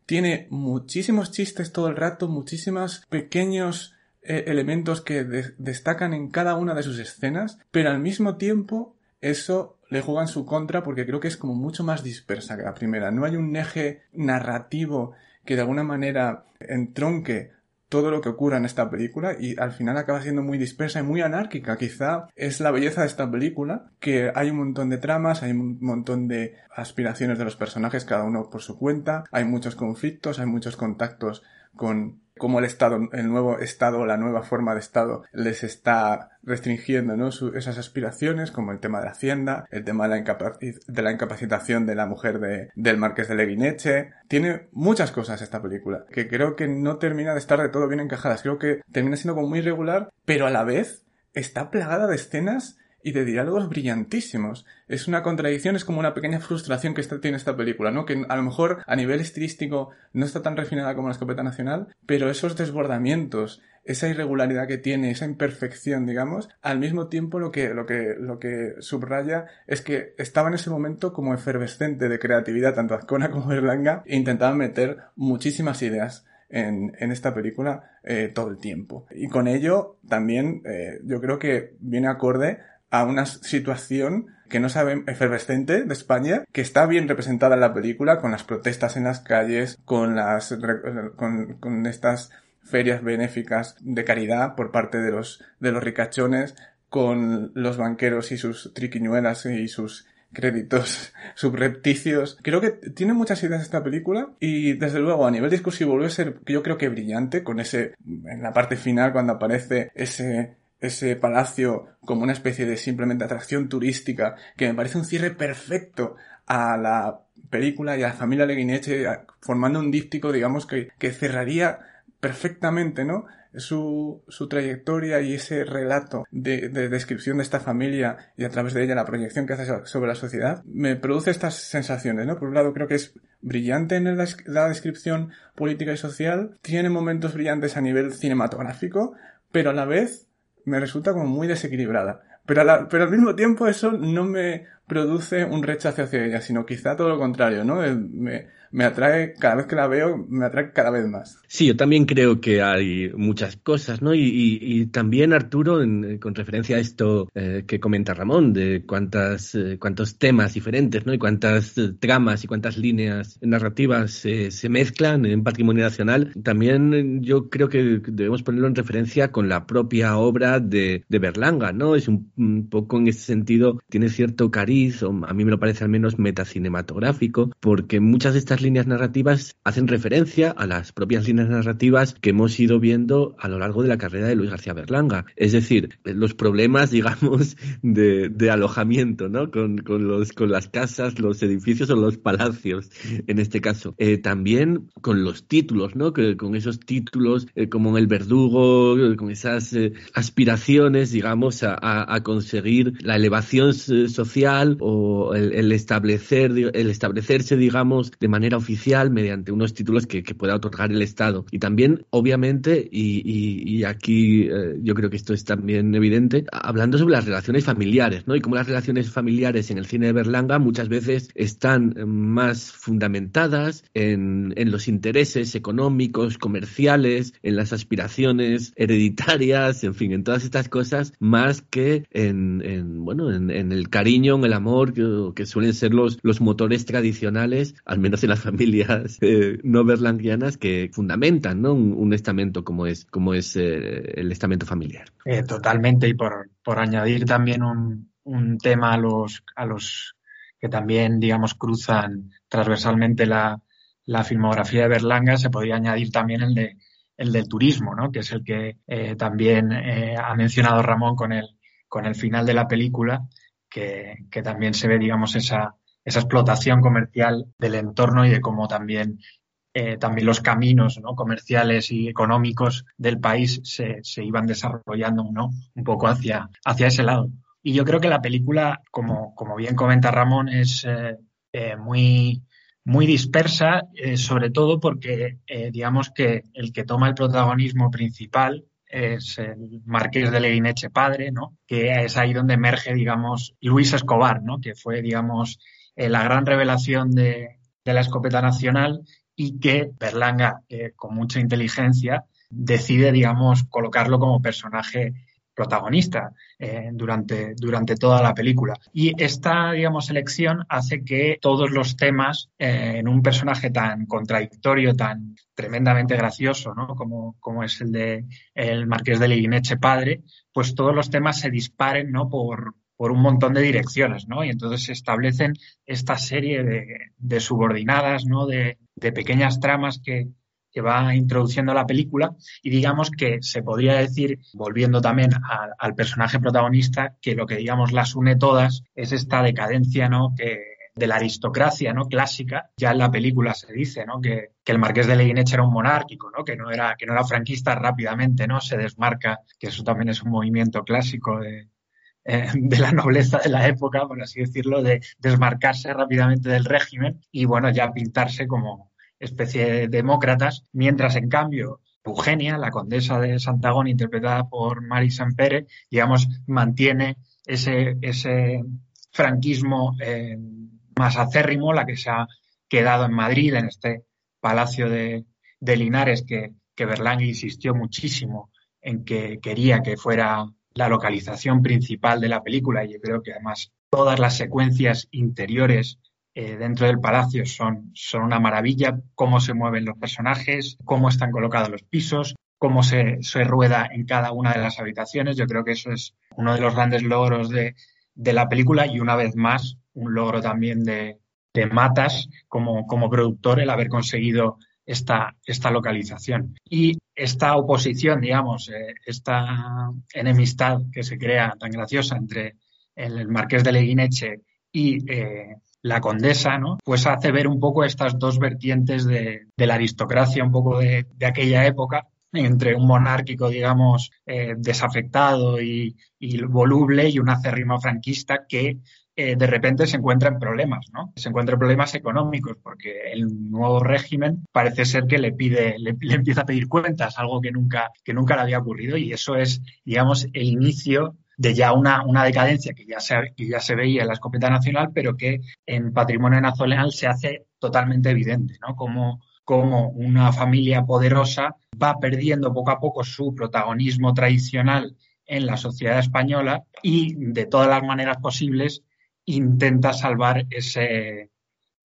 Tiene muchísimos chistes todo el rato, muchísimos pequeños eh, elementos que de destacan en cada una de sus escenas, pero al mismo tiempo eso le juega en su contra porque creo que es como mucho más dispersa que la primera. No hay un eje narrativo que de alguna manera entronque todo lo que ocurra en esta película y al final acaba siendo muy dispersa y muy anárquica. Quizá es la belleza de esta película, que hay un montón de tramas, hay un montón de aspiraciones de los personajes, cada uno por su cuenta, hay muchos conflictos, hay muchos contactos con cómo el Estado, el nuevo Estado, la nueva forma de Estado les está restringiendo ¿no? esas aspiraciones, como el tema de la Hacienda, el tema de la, de la incapacitación de la mujer de, del Marqués de Leguineche. Tiene muchas cosas esta película, que creo que no termina de estar de todo bien encajadas. Creo que termina siendo como muy irregular, pero a la vez está plagada de escenas y de diálogos brillantísimos. Es una contradicción, es como una pequeña frustración que tiene esta película, ¿no? Que a lo mejor a nivel estilístico no está tan refinada como la escopeta nacional, pero esos desbordamientos, esa irregularidad que tiene, esa imperfección, digamos, al mismo tiempo lo que, lo que, lo que subraya es que estaba en ese momento como efervescente de creatividad, tanto Azcona como Berlanga, e intentaban meter muchísimas ideas en, en, esta película eh, todo el tiempo. Y con ello también eh, yo creo que viene acorde a una situación que no sabe efervescente de España, que está bien representada en la película, con las protestas en las calles, con las, con, con estas ferias benéficas de caridad por parte de los, de los ricachones, con los banqueros y sus triquiñuelas y sus créditos subrepticios. Creo que tiene muchas ideas esta película y desde luego a nivel discursivo vuelve a ser yo creo que brillante con ese en la parte final cuando aparece ese ese palacio como una especie de simplemente atracción turística, que me parece un cierre perfecto a la película y a la familia Leguineche, formando un díptico, digamos, que, que cerraría perfectamente, ¿no? Su, su, trayectoria y ese relato de, de, descripción de esta familia y a través de ella la proyección que hace sobre la sociedad, me produce estas sensaciones, ¿no? Por un lado creo que es brillante en la descripción política y social, tiene momentos brillantes a nivel cinematográfico, pero a la vez me resulta como muy desequilibrada. Pero, pero al mismo tiempo eso no me produce un rechazo hacia ella, sino quizá todo lo contrario, ¿no? Me, me atrae, cada vez que la veo, me atrae cada vez más. Sí, yo también creo que hay muchas cosas, ¿no? Y, también, Arturo, con referencia a esto eh, que comenta Ramón, de cuántas, eh, cuántos temas diferentes, ¿no? Y cuántas eh, tramas y cuántas líneas narrativas se mezclan en Patrimonio Nacional, también yo creo que debemos ponerlo en referencia con la propia obra de, de Berlanga, ¿no? Es un, un, poco en ese sentido, tiene cierto cariz, o a mí me lo parece al menos metacinematográfico, porque muchas de estas líneas narrativas hacen referencia a las propias líneas narrativas que hemos ido viendo a lo largo de la carrera de Luis García Berlanga. Es decir, los problemas, digamos, de, alojamiento, ¿no? Con, los, con las casas, los edificios o los palacios, en este caso. Eh, también con los títulos, ¿no? Que, con esos títulos, eh, como en El Verdugo, con esas eh, aspiraciones, digamos, a, conseguir la elevación social o el establecer, el establecerse, digamos, de manera oficial mediante unos títulos que, pueda otorgar el Estado. Y también, obviamente, y, aquí eh, yo creo que esto es también evidente, hablando sobre las relaciones familiares, ¿no? Y cómo las relaciones familiares en el cine de Berlanga muchas veces están más fundamentadas en, los intereses económicos, comerciales, en las aspiraciones hereditarias, en fin, en todas estas cosas, más que en, bueno, en, el cariño, en el amor, que, suelen ser los, los motores tradicionales, al menos en la familias eh, no berlanguianas que fundamentan ¿no? un, estamento como es, como es eh, el estamento familiar. Eh, totalmente, y por, por añadir también un, un, tema a los, a los que también, digamos, cruzan transversalmente la, la filmografía de Berlanga, se podría añadir también el de el del turismo, ¿no? que es el que también ha mencionado Ramón con el, con el final de la película, que, que también se ve, digamos, esa, esa explotación comercial del entorno y de cómo también, eh, también los caminos ¿no? comerciales y económicos del país se, se iban desarrollando ¿no? un poco hacia, hacia ese lado. Y yo creo que la película, como, como bien comenta Ramón, es eh, eh, muy, muy dispersa, sobre todo porque digamos que el que toma el protagonismo principal es el marqués de Leguineche padre, ¿no? que es ahí donde emerge, digamos, Luis Escobar, ¿no? que fue, digamos, eh, la gran revelación de, la escopeta nacional y que Berlanga, eh, con mucha inteligencia, decide, digamos, colocarlo como personaje protagonista eh, durante, durante toda la película. Y esta, digamos, elección hace que todos los temas en un personaje tan contradictorio, tan tremendamente gracioso, ¿no? Como, como es el de el Marqués de Leguineche padre, pues todos los temas se disparen, ¿no? Por, por un montón de direcciones, ¿no? Y entonces se establecen esta serie de, subordinadas, ¿no? De, pequeñas tramas que, va introduciendo la película y digamos que se podría decir, volviendo también a, al personaje protagonista, que lo que digamos las une todas es esta decadencia, ¿no? Que, de la aristocracia no clásica ya en la película se dice no que, el marqués de Leguineche era un monárquico no que no era que no era franquista rápidamente no se desmarca que eso también es un movimiento clásico de, eh, de la nobleza de la época por así decirlo de desmarcarse rápidamente del régimen y bueno ya pintarse como especie de demócratas mientras en cambio Eugenia, la condesa de Santagón, interpretada por Mari Sampere, digamos, mantiene ese, ese franquismo eh, más acérrimo, la que se ha quedado en Madrid, en este palacio de, de Linares, que, que Berlanga insistió muchísimo en que quería que fuera la localización principal de la película y yo creo que además todas las secuencias interiores eh, dentro del palacio son, son una maravilla, cómo se mueven los personajes, cómo están colocados los pisos, cómo se, se rueda en cada una de las habitaciones. Yo creo que eso es uno de los grandes logros de, de la película y una vez más un logro también de, de Matas como, como productor el haber conseguido esta, esta localización. Y esta oposición, digamos, eh, esta enemistad que se crea tan graciosa entre el, marqués de Leguineche y eh, la condesa, ¿no? Pues hace ver un poco estas dos vertientes de, la aristocracia, un poco de, de, aquella época, entre un monárquico, digamos, eh, desafectado y, y, voluble y un acérrimo franquista que eh, de repente se encuentra en problemas, ¿no? Se encuentra en problemas económicos porque el nuevo régimen parece ser que le pide, le, le, empieza a pedir cuentas, algo que nunca, que nunca le había ocurrido y eso es, digamos, el inicio de ya una, una decadencia que ya, se, que ya se veía en la escopeta nacional, pero que en patrimonio nacional se hace totalmente evidente, ¿no? Como, como una familia poderosa va perdiendo poco a poco su protagonismo tradicional en la sociedad española y de todas las maneras posibles intenta salvar ese,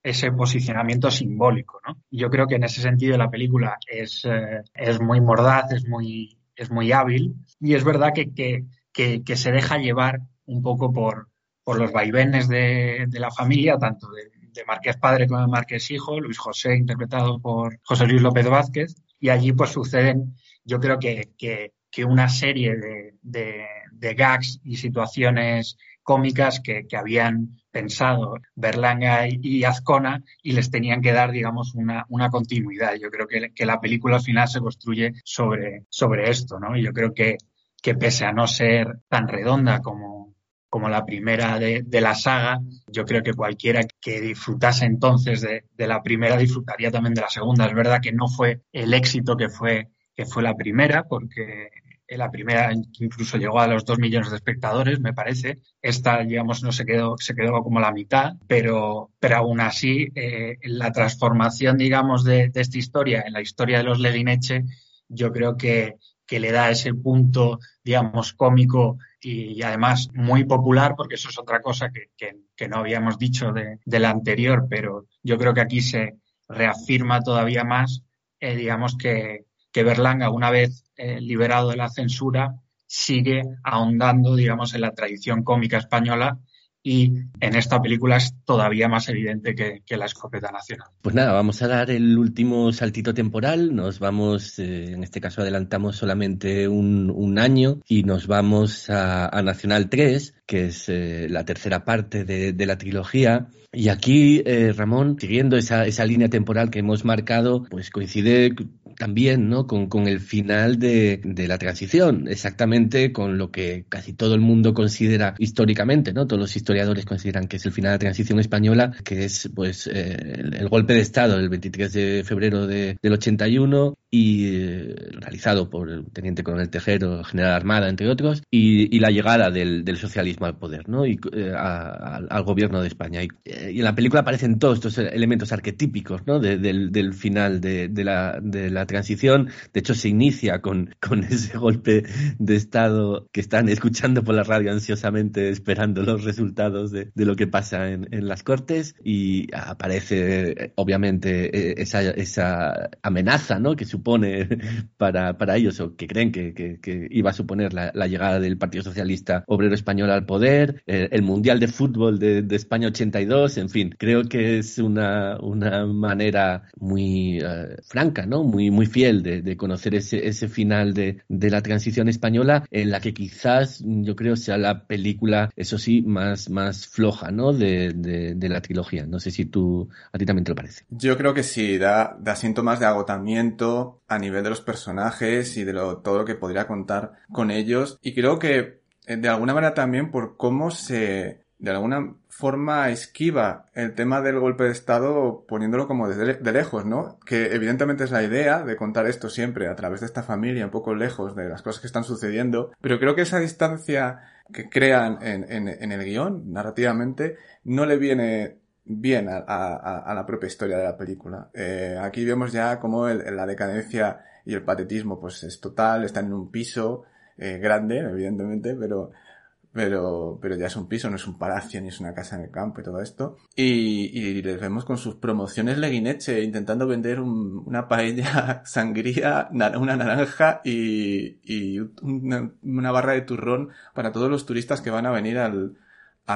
ese posicionamiento simbólico. ¿no? Yo creo que en ese sentido la película es, eh, es muy mordaz, es muy, es muy hábil y es verdad que, que, que, se deja llevar un poco por, por los vaivenes de, la familia, tanto de, de, Marqués padre como de Marqués hijo, Luis José interpretado por José Luis López Vázquez, y allí pues suceden, yo creo que, que, una serie de, de gags y situaciones cómicas que, habían pensado Berlanga y, Azcona y les tenían que dar, digamos, una, una continuidad. Yo creo que, que, la película al final se construye sobre, sobre esto, ¿no? Y yo creo que, que pese a no ser tan redonda como, como la primera de, de, la saga, yo creo que cualquiera que disfrutase entonces de, de, la primera disfrutaría también de la segunda. Es verdad que no fue el éxito que fue, que fue la primera, porque la primera incluso llegó a los dos millones de espectadores, me parece. Esta, digamos, no se quedó, se quedó como la mitad, pero, pero aún así, eh, la transformación, digamos, de, de, esta historia en la historia de los Leguineche, yo creo que, que le da ese punto, digamos, cómico y, y, además muy popular, porque eso es otra cosa que, que, que no habíamos dicho de, de, la anterior, pero yo creo que aquí se reafirma todavía más, eh, digamos, que, que Berlanga, una vez eh, liberado de la censura, sigue ahondando, digamos, en la tradición cómica española y en esta película es todavía más evidente que, la escopeta nacional. Pues nada, vamos a dar el último saltito temporal, nos vamos, eh, en este caso adelantamos solamente un, año y nos vamos a, Nacional 3, que es eh, la tercera parte de, la trilogía. Y aquí, eh, Ramón, siguiendo esa, esa línea temporal que hemos marcado, pues coincide también ¿no? con, con el final de, de, la transición, exactamente con lo que casi todo el mundo considera históricamente, ¿no? Todos los historiadores consideran que es el final de la transición española, que es pues eh, el, el, golpe de Estado del 23 de febrero de, del 81 y eh, realizado por el teniente coronel Tejero, general Armada, entre otros, y, la llegada del, socialismo al poder, ¿no? Y eh, al gobierno de España. Eh, y, en la película aparecen todos estos elementos arquetípicos, ¿no? del, final de, la, de la transición. De hecho, se inicia con, con ese golpe de Estado que están escuchando por la radio ansiosamente, esperando los resultados de, lo que pasa en, en, las Cortes, y aparece, obviamente, esa, esa amenaza, ¿no? Que supone para, para ellos o que creen que, que, iba a suponer la, llegada del Partido Socialista Obrero Español al poder, el, Mundial de Fútbol de, de, España 82, en fin, creo que es una, una manera muy eh, franca, ¿no? Muy, muy fiel de, de conocer ese, ese final de, de la transición española en la que quizás yo creo sea la película, eso sí, más, más floja, ¿no? De, de, la trilogía. No sé si tú, a ti también te lo parece. Yo creo que sí, da, da síntomas de agotamiento, a nivel de los personajes y de todo lo que podría contar con ellos. Y creo que eh, de alguna manera también por cómo se, de alguna forma esquiva el tema del golpe de Estado poniéndolo como de, de, lejos, ¿no? Que evidentemente es la idea de contar esto siempre a través de esta familia, un poco lejos de las cosas que están sucediendo, pero creo que esa distancia que crean en, en, en el guion, narrativamente, no le viene bien a, la propia historia de la película. Eh, aquí vemos ya como la decadencia y el patetismo pues es total, están en un piso eh, grande, evidentemente, pero, pero, pero ya es un piso, no es un palacio ni es una casa en el campo y todo esto. Y, les vemos con sus promociones leguineche intentando vender una paella sangría, una naranja y, y una, una, barra de turrón para todos los turistas que van a venir al,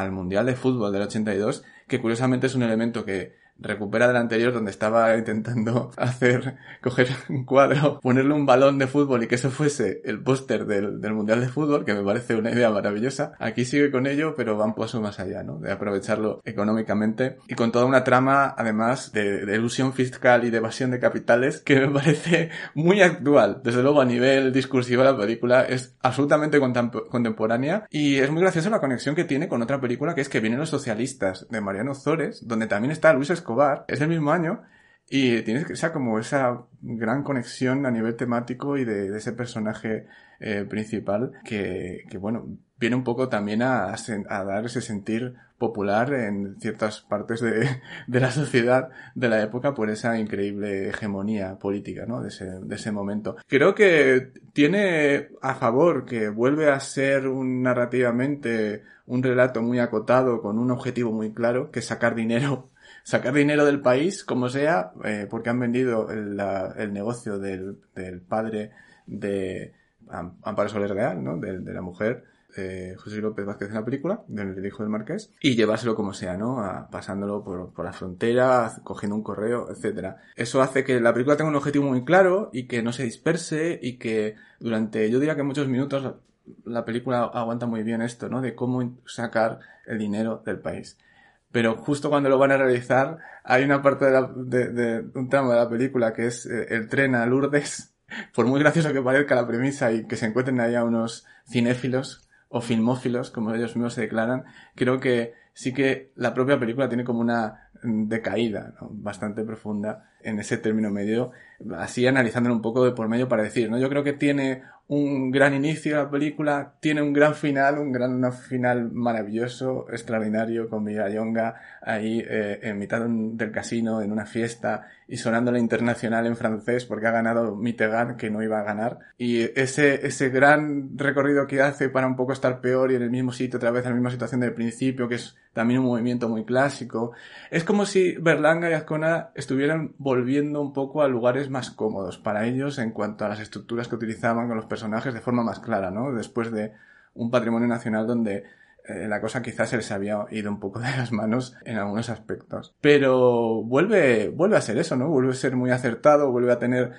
al Mundial de Fútbol del 82 que curiosamente es un elemento que recupera del anterior donde estaba intentando hacer, coger un cuadro, ponerle un balón de fútbol y que eso fuese el póster del, del, Mundial de Fútbol, que me parece una idea maravillosa. Aquí sigue con ello, pero va un paso más allá, ¿no? De aprovecharlo económicamente y con toda una trama, además, de, de ilusión fiscal y de evasión de capitales, que me parece muy actual. Desde luego, a nivel discursivo, la película es absolutamente contemporánea y es muy graciosa la conexión que tiene con otra película que es que vienen los socialistas de Mariano Zores, donde también está Luis Escobar, es del mismo año, y tienes esa como esa gran conexión a nivel temático y de, ese personaje eh, principal que, que, bueno, viene un poco también a, a, dar ese sentir popular en ciertas partes de, la sociedad de la época por esa increíble hegemonía política, ¿no? De ese, de ese momento. Creo que tiene a favor que vuelve a ser un narrativamente un relato muy acotado con un objetivo muy claro, que es sacar dinero sacar dinero del país, como sea, eh, porque han vendido el, negocio del, padre de Amparo Soler Real, ¿no? De, la mujer, eh, José López Vázquez en la película, del, hijo del marqués, y llevárselo como sea, ¿no? Pasándolo por, por, la frontera, cogiendo un correo, etcétera. Eso hace que la película tenga un objetivo muy claro y que no se disperse y que durante, yo diría que muchos minutos la película aguanta muy bien esto, ¿no? De cómo sacar el dinero del país pero justo cuando lo van a realizar hay una parte de, de, un tramo de la película que es eh, el tren a Lourdes. Por muy gracioso que parezca la premisa y que se encuentren ahí unos cinéfilos o filmófilos, como ellos mismos se declaran, creo que sí que la propia película tiene como una decaída bastante profunda en ese término medio, así analizándolo un poco de por medio para decir, ¿no? Yo creo que tiene un gran inicio la película, tiene un gran final, un gran final maravilloso, extraordinario, con Yonga ahí eh, en mitad del casino, en una fiesta, y sonando la internacional en francés porque ha ganado Mitterrand, que no iba a ganar. Y ese, ese gran recorrido que hace para un poco estar peor y en el mismo sitio, otra vez en la misma situación del principio, que es también un movimiento muy clásico. Es como si Berlanga y Azcona estuvieran volviendo un poco a lugares más cómodos para ellos en cuanto a las estructuras que utilizaban con los personajes de forma más clara, ¿no? Después de un patrimonio nacional donde eh, la cosa quizás se les había ido un poco de las manos en algunos aspectos. Pero vuelve, vuelve a ser eso, ¿no? Vuelve a ser muy acertado, vuelve a tener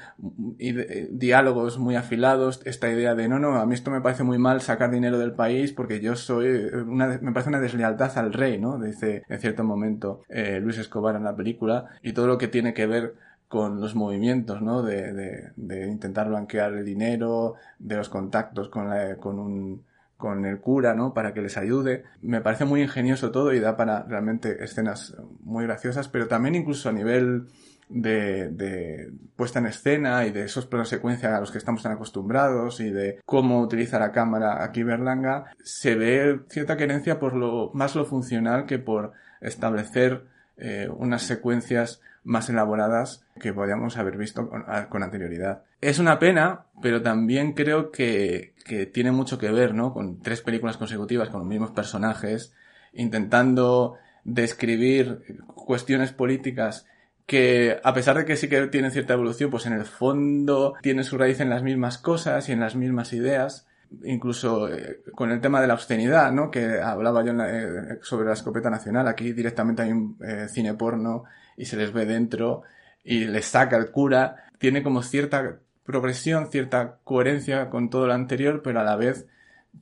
eh, diálogos muy afilados, esta idea de no, no, a mí esto me parece muy mal sacar dinero del país porque yo soy una, me parece una deslealtad al rey, ¿no? Dice en cierto momento eh, Luis Escobar en la película y todo lo que tiene que ver con los movimientos, ¿no? De, de, de intentar blanquear el dinero, de los contactos con, la, con un con el cura, ¿no? Para que les ayude. Me parece muy ingenioso todo y da para realmente escenas muy graciosas, pero también incluso a nivel de, puesta en escena y de esos planos secuencia a los que estamos tan acostumbrados y de cómo utiliza la cámara aquí Berlanga, se ve cierta querencia por lo más lo funcional que por establecer eh, unas secuencias más elaboradas que podríamos haber visto con, con, anterioridad. Es una pena, pero también creo que, que tiene mucho que ver, ¿no? Con tres películas consecutivas con los mismos personajes, intentando describir cuestiones políticas que a pesar de que sí que tienen cierta evolución, pues en el fondo tienen su raíz en las mismas cosas y en las mismas ideas. Incluso eh, con el tema de la obscenidad, ¿no? Que hablaba yo la, eh, sobre la escopeta nacional. Aquí directamente hay un eh, cine porno y se les ve dentro y les saca el cura. Tiene como cierta progresión, cierta coherencia con todo lo anterior, pero a la vez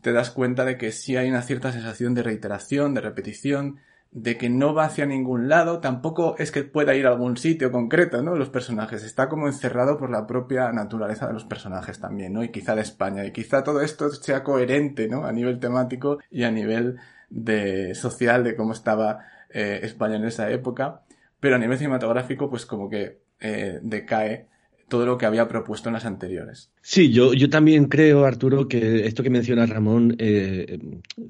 te das cuenta de que sí hay una cierta sensación de reiteración, de repetición, de que no va hacia ningún lado, tampoco es que pueda ir a algún sitio concreto, ¿no? Los personajes, está como encerrado por la propia naturaleza de los personajes también, ¿no? Y quizá de España, y quizá todo esto sea coherente, ¿no? A nivel temático y a nivel de social de cómo estaba eh, España en esa época, pero a nivel cinematográfico, pues como que eh, decae todo lo que había propuesto en las anteriores. Sí, yo, yo también creo, Arturo, que esto que menciona Ramón eh,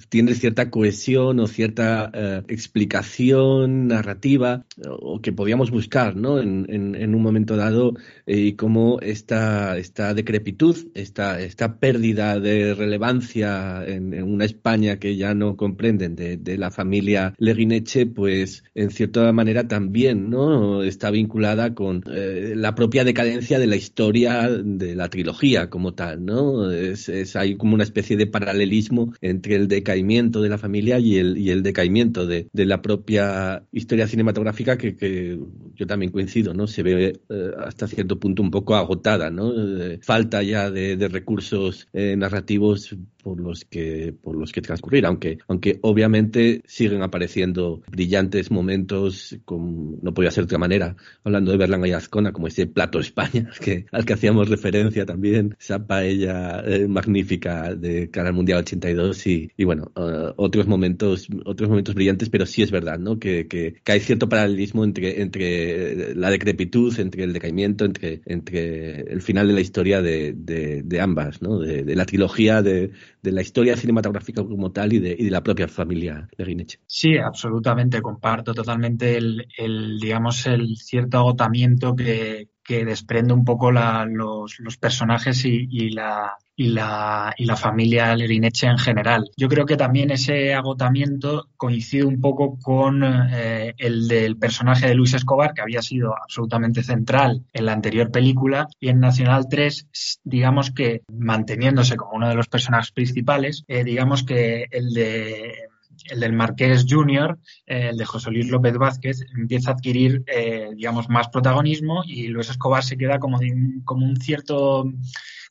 tiene cierta cohesión o cierta eh, explicación narrativa o que podíamos buscar ¿no? en, en, un momento dado eh, y cómo esta, esta decrepitud, esta, esta pérdida de relevancia en, en, una España que ya no comprenden de, de la familia Leguineche, pues en cierta manera también ¿no? está vinculada con eh, la propia decadencia de la historia de la trilogía como tal, ¿no? Es, hay como una especie de paralelismo entre el decaimiento de la familia y el, y el decaimiento de, de la propia historia cinematográfica que, que, yo también coincido, ¿no? Se ve eh, hasta cierto punto un poco agotada, ¿no? Eh, falta ya de, de recursos eh, narrativos por los que por los que transcurrir aunque aunque obviamente siguen apareciendo brillantes momentos con, no podía ser de otra manera hablando de Berlanga y Azcona como ese plato España que al que hacíamos referencia también esa paella eh, magnífica de cara al mundial 82 y, y bueno uh, otros momentos otros momentos brillantes pero sí es verdad no que, que, que, hay cierto paralelismo entre entre la decrepitud entre el decaimiento entre entre el final de la historia de, de, ambas no de la trilogía de de la historia cinematográfica como tal y de, la propia familia de Guineche. Sí, absolutamente, comparto totalmente el digamos, el cierto agotamiento que, que desprende un poco los, los, personajes y, y, la, y, la, y la familia Lerineche en general. Yo creo que también ese agotamiento coincide un poco con eh, el del personaje de Luis Escobar, que había sido absolutamente central en la anterior película, y en Nacional 3, digamos que manteniéndose como uno de los personajes principales, eh, digamos que el de el del Marqués Junior, eh, el de José Luis López Vázquez, empieza a adquirir, eh, digamos, más protagonismo y Luis Escobar se queda como, un cierto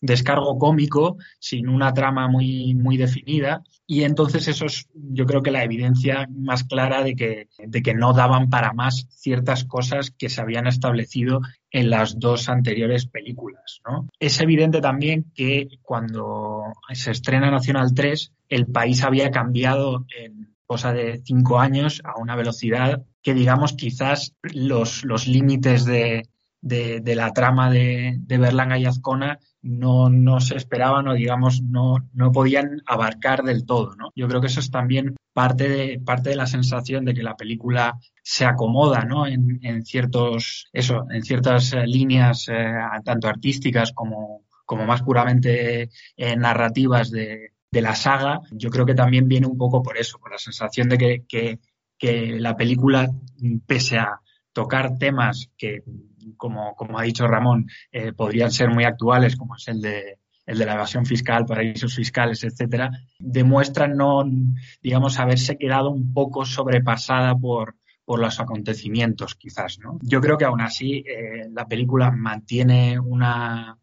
descargo cómico, sin una trama muy, muy definida. Y entonces eso es, yo creo que la evidencia más clara de que, de que no daban para más ciertas cosas que se habían establecido en las dos anteriores películas. ¿no? Es evidente también que cuando se estrena Nacional 3, el país había cambiado en cosa de cinco años a una velocidad que, digamos, quizás los, los límites de, de, la trama de, de Berlanga y Azcona no, no se esperaban o digamos no, no podían abarcar del todo. ¿no? Yo creo que eso es también parte de, parte de la sensación de que la película se acomoda ¿no? en, en ciertos, eso, en ciertas eh, líneas eh, tanto artísticas como, como más puramente eh, narrativas de, de, la saga. Yo creo que también viene un poco por eso, por la sensación de que, que, la película, pese a tocar temas que como, como ha dicho Ramón, eh, podrían ser muy actuales, como es el de, el de la evasión fiscal, paraísos fiscales, etcétera, demuestran no, digamos, haberse quedado un poco sobrepasada por, por los acontecimientos, quizás, ¿no? Yo creo que aún así eh, la película mantiene una,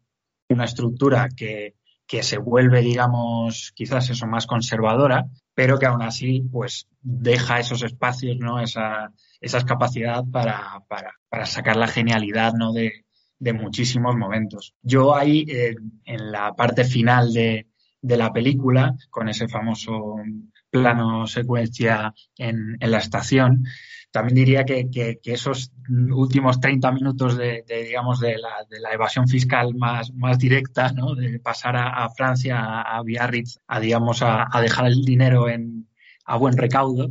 una estructura que, que se vuelve, digamos, quizás eso más conservadora, pero que aún así, pues, deja esos espacios, ¿no? Esa, esa capacidad para, para, para, sacar la genialidad, ¿no? De, de muchísimos momentos. Yo ahí, eh, en la parte final de, de, la película, con ese famoso plano secuencia en, en la estación. También diría que, que, esos últimos 30 minutos de, digamos, de la, evasión fiscal más, más directa, ¿no? de pasar a, a Francia, a, Biarritz, a, digamos, a, a, dejar el dinero en, a buen recaudo,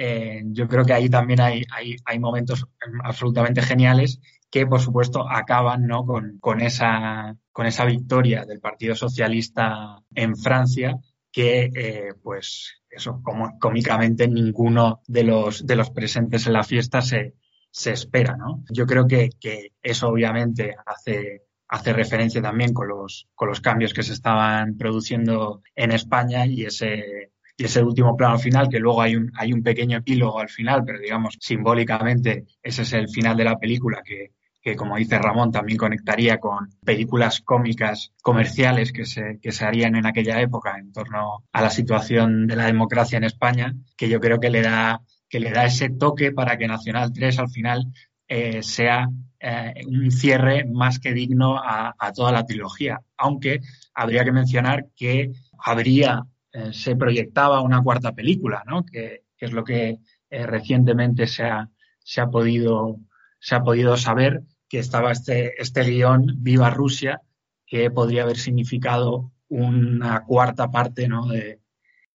eh, yo creo que ahí también hay, hay, hay, momentos absolutamente geniales que, por supuesto, acaban ¿no? con, con, esa, con esa victoria del Partido Socialista en Francia que, eh, pues, eso, como cómicamente ninguno de los, de los presentes en la fiesta se, se espera, ¿no? Yo creo que, que eso obviamente hace, hace referencia también con los, con los cambios que se estaban produciendo en España y ese, y ese último plano final, que luego hay un, hay un pequeño epílogo al final, pero digamos, simbólicamente ese es el final de la película que, que como dice Ramón, también conectaría con películas cómicas comerciales que se, que se harían en aquella época en torno a la situación de la democracia en España, que yo creo que le da, que le da ese toque para que Nacional 3 al final eh, sea eh, un cierre más que digno a, toda la trilogía. Aunque habría que mencionar que habría, eh, se proyectaba una cuarta película, ¿no? Que, que es lo que recientemente se ha, se ha podido se ha podido saber que estaba este, este guion Viva Rusia, que podría haber significado una cuarta parte ¿no? de,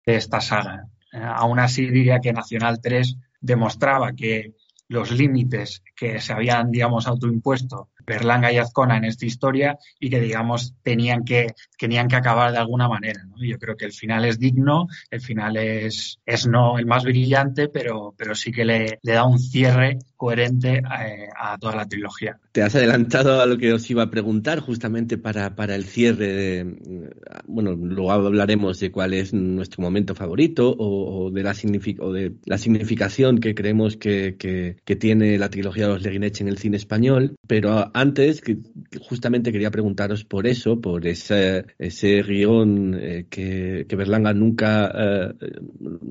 de, esta saga. Eh, aún así diría que Nacional 3 demostraba que los límites que se habían, digamos, autoimpuesto Berlanga y Azcona en esta historia y que, digamos, tenían que, tenían que acabar de alguna manera. ¿no? Yo creo que el final es digno, el final es, es no el más brillante, pero, pero sí que le, le da un cierre coherente eh, a toda la trilogía. Te has adelantado a lo que os iba a preguntar justamente para, para el cierre. De, bueno, luego hablaremos de cuál es nuestro momento favorito o, o de, la o de la significación que creemos que, que, que tiene la trilogía de los Leguinech en el cine español, pero antes que justamente quería preguntaros por eso, por ese, ese guion eh, que, que, Berlanga nunca eh,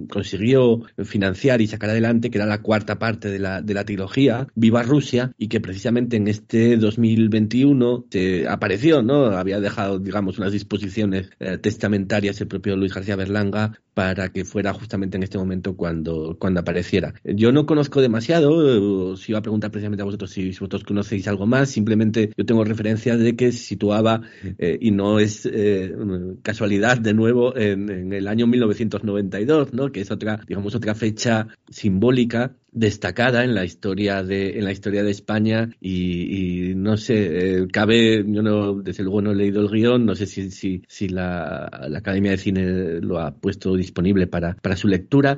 consiguió financiar y sacar adelante, que era la cuarta parte de la, de la trilogía Viva Rusia, y que precisamente en este 2021 se apareció, ¿no? Había dejado, digamos, unas disposiciones eh, testamentarias el propio Luis García Berlanga para que fuera justamente en este momento cuando, cuando apareciera. Yo no conozco demasiado, os iba a preguntar precisamente a vosotros si, vosotros conocéis algo más, simplemente yo tengo referencia de que se situaba, eh, y no es eh, casualidad de nuevo, en, en, el año 1992, ¿no? que es otra, digamos, otra fecha simbólica destacada en la historia de en la historia de España y, no sé eh, cabe yo no desde luego no he leído el guion no sé si si, si la, la Academia de Cine lo ha puesto disponible para para su lectura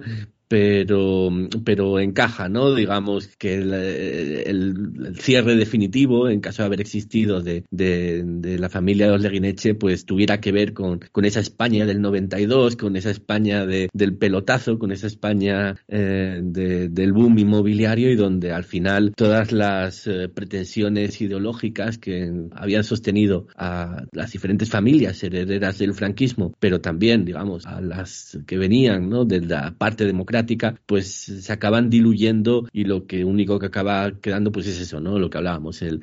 pero, pero encaja, ¿no? Digamos que el, el, el, cierre definitivo, en caso de haber existido de, de, de la familia de los Leguineche, pues tuviera que ver con, con, esa España del 92, con esa España de, del pelotazo, con esa España eh, de, del boom inmobiliario y donde al final todas las eh, pretensiones ideológicas que habían sostenido a las diferentes familias herederas del franquismo, pero también, digamos, a las que venían, ¿no? De la parte democrática pues se acaban diluyendo y lo que único que acaba quedando pues es eso, ¿no? Lo que hablábamos, el,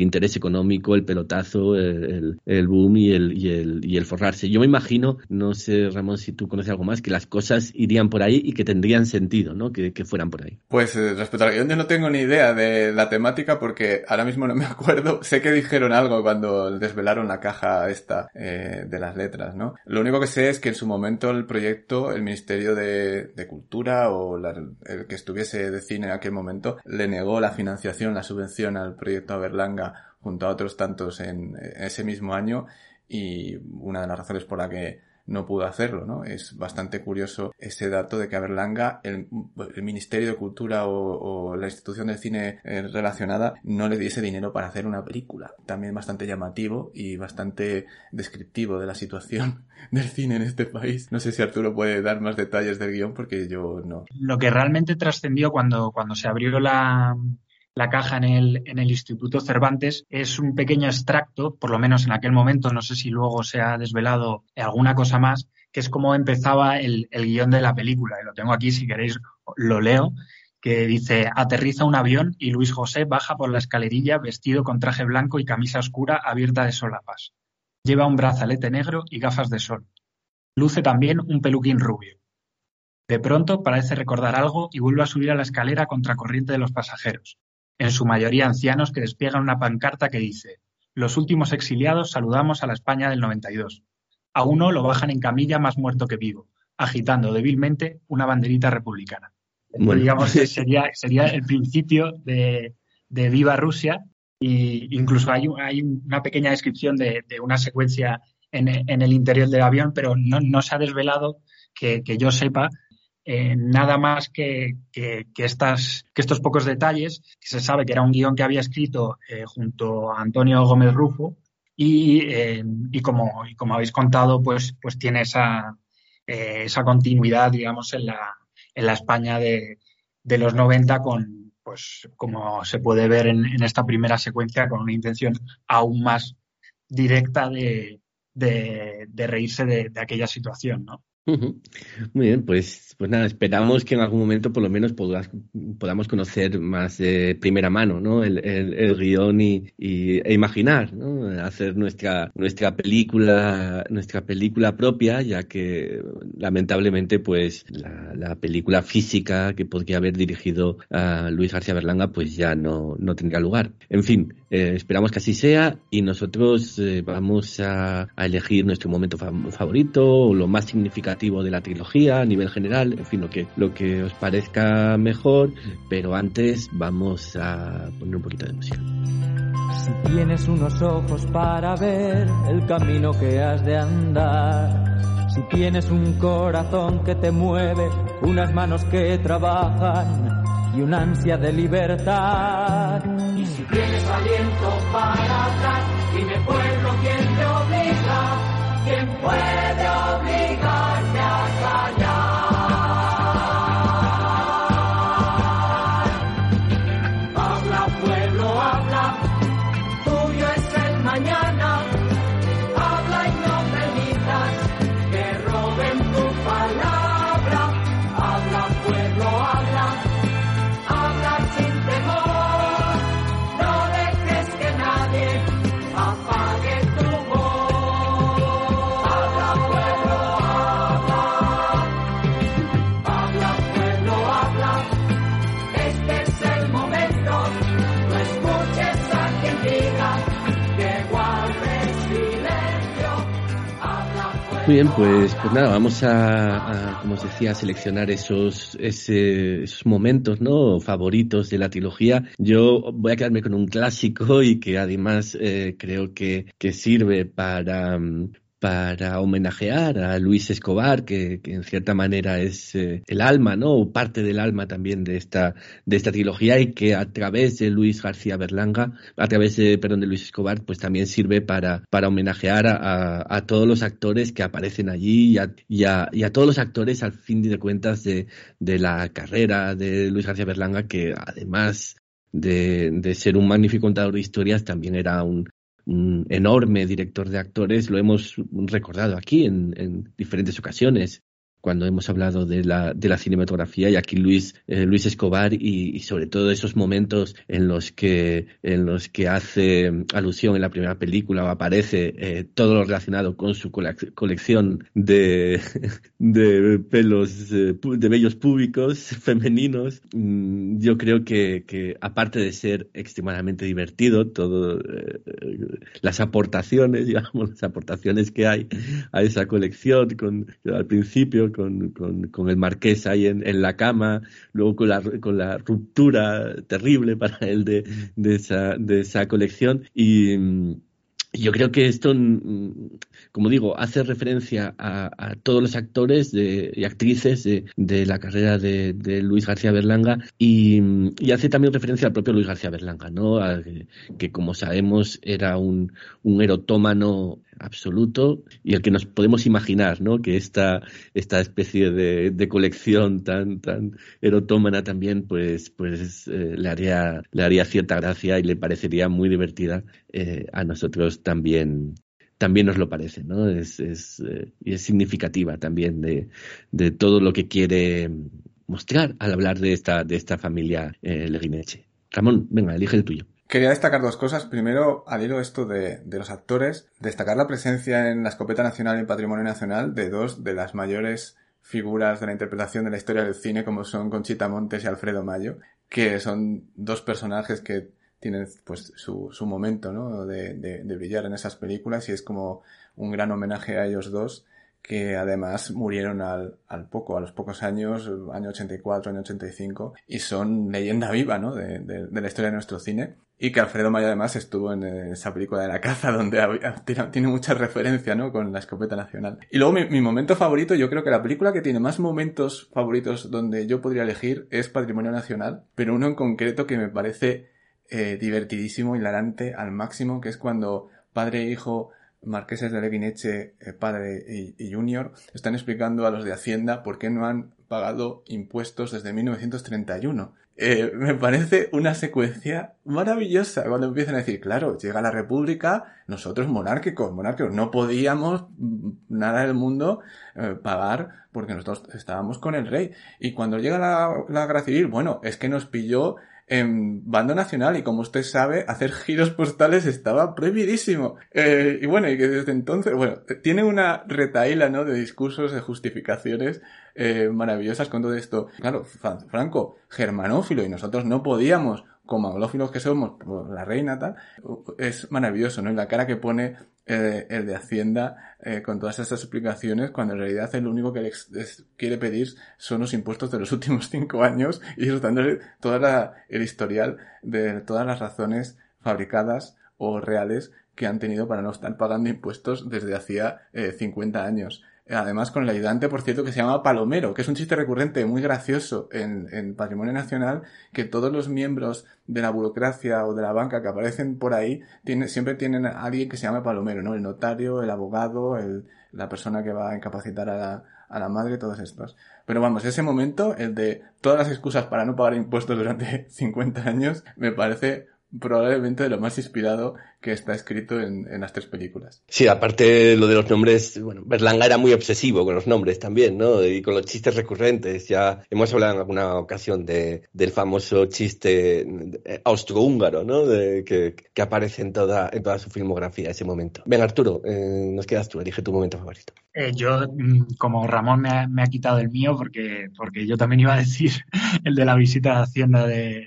interés económico, el pelotazo, el, boom y el, forrarse. Yo me imagino, no sé Ramón si tú conoces algo más, que las cosas irían por ahí y que tendrían sentido, ¿no? Que, fueran por ahí. Pues eh, respecto al guion yo no tengo ni idea de la temática porque ahora mismo no me acuerdo. Sé que dijeron algo cuando desvelaron la caja esta eh, de las letras, ¿no? Lo único que sé es que en su momento el proyecto, el Ministerio de Cultura o la, el que estuviese de cine en aquel momento le negó la financiación, la subvención al proyecto Berlanga junto a otros tantos en, en ese mismo año. Y una de las razones por la que no pudo hacerlo, ¿no? Es bastante curioso ese dato de que a Berlanga el, el Ministerio de Cultura o, la institución de cine eh, relacionada no le diese dinero para hacer una película. También bastante llamativo y bastante descriptivo de la situación del cine en este país. No sé si Arturo puede dar más detalles del guion porque yo no. Lo que realmente trascendió cuando, cuando se abrió la, la caja en el, Instituto Cervantes es un pequeño extracto, por lo menos en aquel momento, no sé si luego se ha desvelado alguna cosa más, que es como empezaba el, el guion de la película. Y lo tengo aquí, si queréis, lo leo que dice, aterriza un avión y Luis José baja por la escalerilla vestido con traje blanco y camisa oscura abierta de solapas. Lleva un brazalete negro y gafas de sol. Luce también un peluquín rubio. De pronto parece recordar algo y vuelve a subir a la escalera contracorriente de los pasajeros, en su mayoría ancianos que despliegan una pancarta que dice Los últimos exiliados saludamos a la España del 92. A uno lo bajan en camilla más muerto que vivo, agitando débilmente una banderita republicana. Bueno. Digamos que sería, sería el principio de, de Viva Rusia y incluso hay, un- hay una pequeña descripción de, de una secuencia en, en el interior del avión, pero no, no se ha desvelado que, que yo sepa eh, nada más que, que, estas, que estos pocos detalles, que se sabe que era un guion que había escrito eh, junto a Antonio Gómez Rufo y, eh, y, como, y como habéis contado, pues, pues tiene esa, continuidad, digamos, en la, en la España de, los 90 con, pues, como se puede ver en, esta primera secuencia, con una intención aún más directa de reírse de, de aquella situación, ¿no? Muy bien, pues, pues nada, esperamos que en algún momento por lo menos podamos conocer más de primera mano, ¿no? El, el, el guion y, e imaginar, ¿no? Hacer nuestra, nuestra película, nuestra película propia, ya que lamentablemente, pues, la, la película física que podría haber dirigido a Luis García Berlanga, pues ya no, no tendrá lugar. En fin, eh, esperamos que así sea y nosotros eh, vamos a, a elegir nuestro momento fa- favorito o lo más significativo de la trilogía a nivel general, en fin, lo que, lo que os parezca mejor, pero antes vamos a poner un poquito de música. Si tienes unos ojos para ver el camino que has de andar, si tienes un corazón que te mueve, unas manos que trabajan y una ansia de libertad. Y si tienes aliento para hablar, dime pueblo quién te obliga, quién puede obligarte Muy bien, pues, pues nada, vamos a, como os decía, a seleccionar esos, ese- esos momentos, ¿no? Favoritos de la trilogía. Yo voy a quedarme con un clásico y que además eh, creo que, que sirve para, mm, para homenajear a Luis Escobar, que, en cierta manera es eh, el alma, ¿no? O parte del alma también de esta, de esta trilogía y que a través de Luis García Berlanga, a través de, perdón, de Luis Escobar, pues también sirve para, para homenajear a, a- a todos los actores que aparecen allí y a, y a- y a todos los actores al fin de cuentas de, de la carrera de Luis García Berlanga, que además de, de ser un magnífico contador de historias, también era un, un enorme director de actores, lo hemos recordado aquí en, en diferentes ocasiones cuando hemos hablado de la, de la cinematografía y aquí Luis, eh, Luis Escobar y, sobre todo esos momentos en los que, en los que hace alusión en la primera película o aparece eh, todo lo relacionado con su colec- colección de, de pelos, eh, de vellos públicos femeninos. Mm, Yo creo que, que aparte de ser extremadamente divertido, todo, eh, las aportaciones, digamos, las aportaciones que hay a esa colección con, al principio con, con, con el marqués ahí en, en la cama, luego con la, con la ruptura terrible para él de, de, esa, de esa colección y, yo creo que esto, mm, como digo, hace referencia a, a todos los actores de- y actrices de, de la carrera de, de Luis García Berlanga y, y hace también referencia al propio Luis García Berlanga, ¿no? A que, como sabemos era un, un erotómano absoluto y el que nos podemos imaginar, ¿no? Que esta, esta especie de, colección tan, tan erotómana también, pues, pues eh, le haría, le haría cierta gracia y le parecería muy divertida eh, a nosotros también. También nos lo parece, ¿no? Es, es, eh, y es significativa también de, de todo lo que quiere mostrar al hablar de esta, de esta familia Leguineche. Ramón, venga, elige el tuyo. Quería destacar dos cosas. Primero, al hilo esto de, de los actores, destacar la presencia en la escopeta nacional y en patrimonio nacional de dos de las mayores figuras de la interpretación de la historia del cine como son Conchita Montes y Alfredo Mayo, que son dos personajes que tienen pues su, su momento ¿no? de, de, de brillar en esas películas y es como un gran homenaje a ellos dos que además murieron al, al poco, a los pocos años, año 84, año 85, y son leyenda viva, ¿no? De, de, de, la historia de nuestro cine. Y que Alfredo Mayo además estuvo en esa película de la caza, donde había, tiene mucha referencia, ¿no? Con la escopeta nacional. Y luego mi, mi, momento favorito, yo creo que la película que tiene más momentos favoritos donde yo podría elegir es Patrimonio Nacional, pero uno en concreto que me parece eh, divertidísimo, hilarante al máximo, que es cuando padre e hijo marqueses de Levineche, eh, padre y, y, junior, están explicando a los de Hacienda por qué no han pagado impuestos desde 1931. Eh, me parece una secuencia maravillosa cuando empiezan a decir, claro, llega la República, nosotros monárquicos, monárquicos, no podíamos nada del mundo eh, pagar porque nosotros estábamos con el rey. Y cuando llega la, la guerra civil, bueno, es que nos pilló en bando nacional y como usted sabe, hacer giros postales estaba prohibidísimo. Eh, y bueno, y que desde entonces, bueno, tiene una retaíla, ¿no? De discursos, de justificaciones eh, maravillosas con todo esto. Claro, Franco, germanófilo y nosotros no podíamos como anglófilos que somos, la reina tal, es maravilloso, ¿no? Y la cara que pone eh, el de Hacienda eh, con todas estas explicaciones, cuando en realidad el único que les, quiere pedir son los impuestos de los últimos cinco años y dándole todo el historial de todas las razones fabricadas o reales que han tenido para no estar pagando impuestos desde hacía eh, 50 años. Además, con el ayudante, por cierto, que se llama Palomero, que es un chiste recurrente muy gracioso en, en, Patrimonio Nacional, que todos los miembros de la burocracia o de la banca que aparecen por ahí tiene, siempre tienen a alguien que se llama Palomero, ¿no? El notario, el abogado, el, la persona que va a incapacitar a la, a la madre, todos estos. Pero vamos, ese momento, el de todas las excusas para no pagar impuestos durante 50 años, me parece probablemente de lo más inspirado que está escrito en, en, las tres películas. Sí, aparte lo de los nombres, bueno, Berlanga era muy obsesivo con los nombres también, ¿no? Y con los chistes recurrentes. Ya hemos hablado en alguna ocasión de, del famoso chiste austrohúngaro, ¿no? De, que, que, aparece en toda, en toda su filmografía ese momento. Ven, Arturo, eh, nos quedas tú, elige tu momento favorito. Eh, yo, mm, como Ramón me ha, me ha, quitado el mío, porque, porque yo también iba a decir el de la visita a Hacienda de,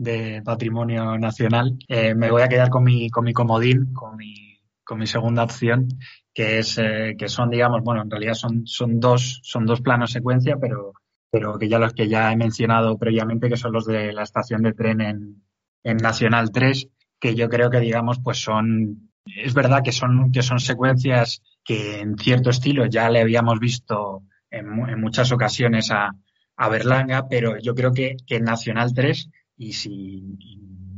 de patrimonio nacional, eh, me voy a quedar con mi, con mi comodín, con mi, con mi segunda opción, que es, eh, que son, digamos, bueno, en realidad son, son dos, son dos planos secuencia, pero, pero que ya los que ya he mencionado previamente, que son los de la estación de tren en, en Nacional 3, que yo creo que, digamos, pues son, es verdad que son, que son secuencias que en cierto estilo ya le habíamos visto en, en muchas ocasiones a, a Berlanga, pero yo creo que, que en Nacional 3 y si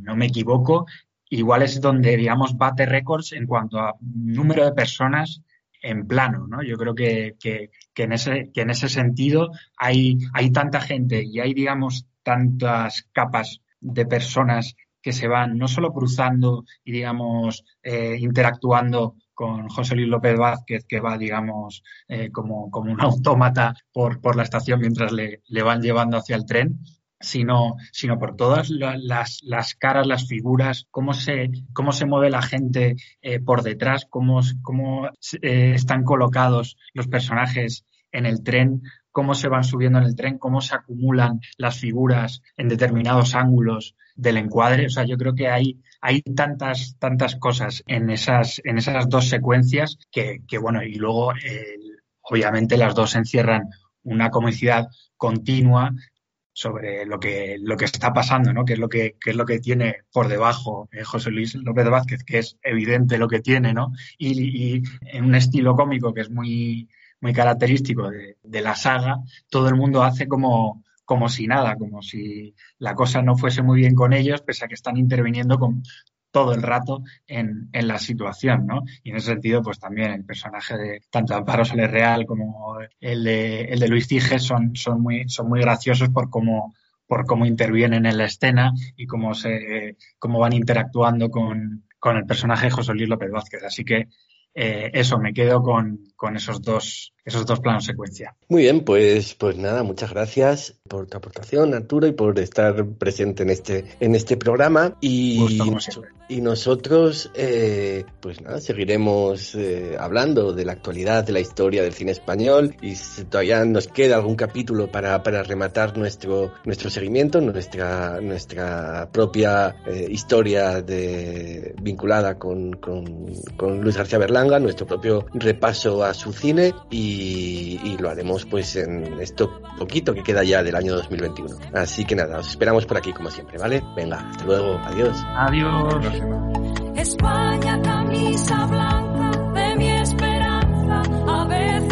no me equivoco, igual es donde, digamos, bate récords en cuanto a número de personas en plano, ¿no? Yo creo que, que, que, en, ese, que en ese sentido hay, hay tanta gente y hay, digamos, tantas capas de personas que se van no solo cruzando y, digamos, eh, interactuando con José Luis López Vázquez, que va, digamos, eh, como, como un autómata por, por la estación mientras le, le van llevando hacia el tren, sino, sino por todas las, las caras, las figuras, cómo se, cómo se mueve la gente eh, por detrás, cómo, cómo eh, están colocados los personajes en el tren, cómo se van subiendo en el tren, cómo se acumulan las figuras en determinados ángulos del encuadre. O sea, yo creo que hay, hay tantas, tantas cosas en esas, en esas dos secuencias que, que bueno, y luego, eh, obviamente las dos encierran una comicidad continua sobre lo que, lo que está pasando, ¿no? Que es lo que, que es lo que tiene por debajo eh, José Luis López Vázquez, que es evidente lo que tiene, ¿no? Y, y en un estilo cómico que es muy, muy característico de, de, la saga, todo el mundo hace como, como si nada, como si la cosa no fuese muy bien con ellos, pese a que están interviniendo con, todo el rato en, en, la situación, ¿no? Y en ese sentido, pues también el personaje de tanto Amparo Soler Real como el de, el de Luis Tiges son, son, muy, son muy graciosos por cómo, por cómo intervienen en la escena y cómo, se, cómo van interactuando con, con el personaje de José Luis López Vázquez. Así que eh, eso, me quedo con, con esos dos esos dos planos secuencia. Muy bien, pues, pues nada, muchas gracias por tu aportación, Arturo, y por estar presente en este, en este programa. Y, Gusto, y nosotros, eh, pues nada, seguiremos eh, hablando de la actualidad, de la historia del cine español, y si todavía nos queda algún capítulo para, para rematar nuestro, nuestro seguimiento, nuestra, nuestra propia eh, historia de, vinculada con, con, con Luis García Berlanga, nuestro propio repaso a su cine, y, y lo haremos pues en esto poquito que queda ya del año 2021. Así que nada, os esperamos por aquí como siempre, ¿vale? Venga, hasta luego, adiós. Adiós. España, camisa blanca de mi esperanza, a veces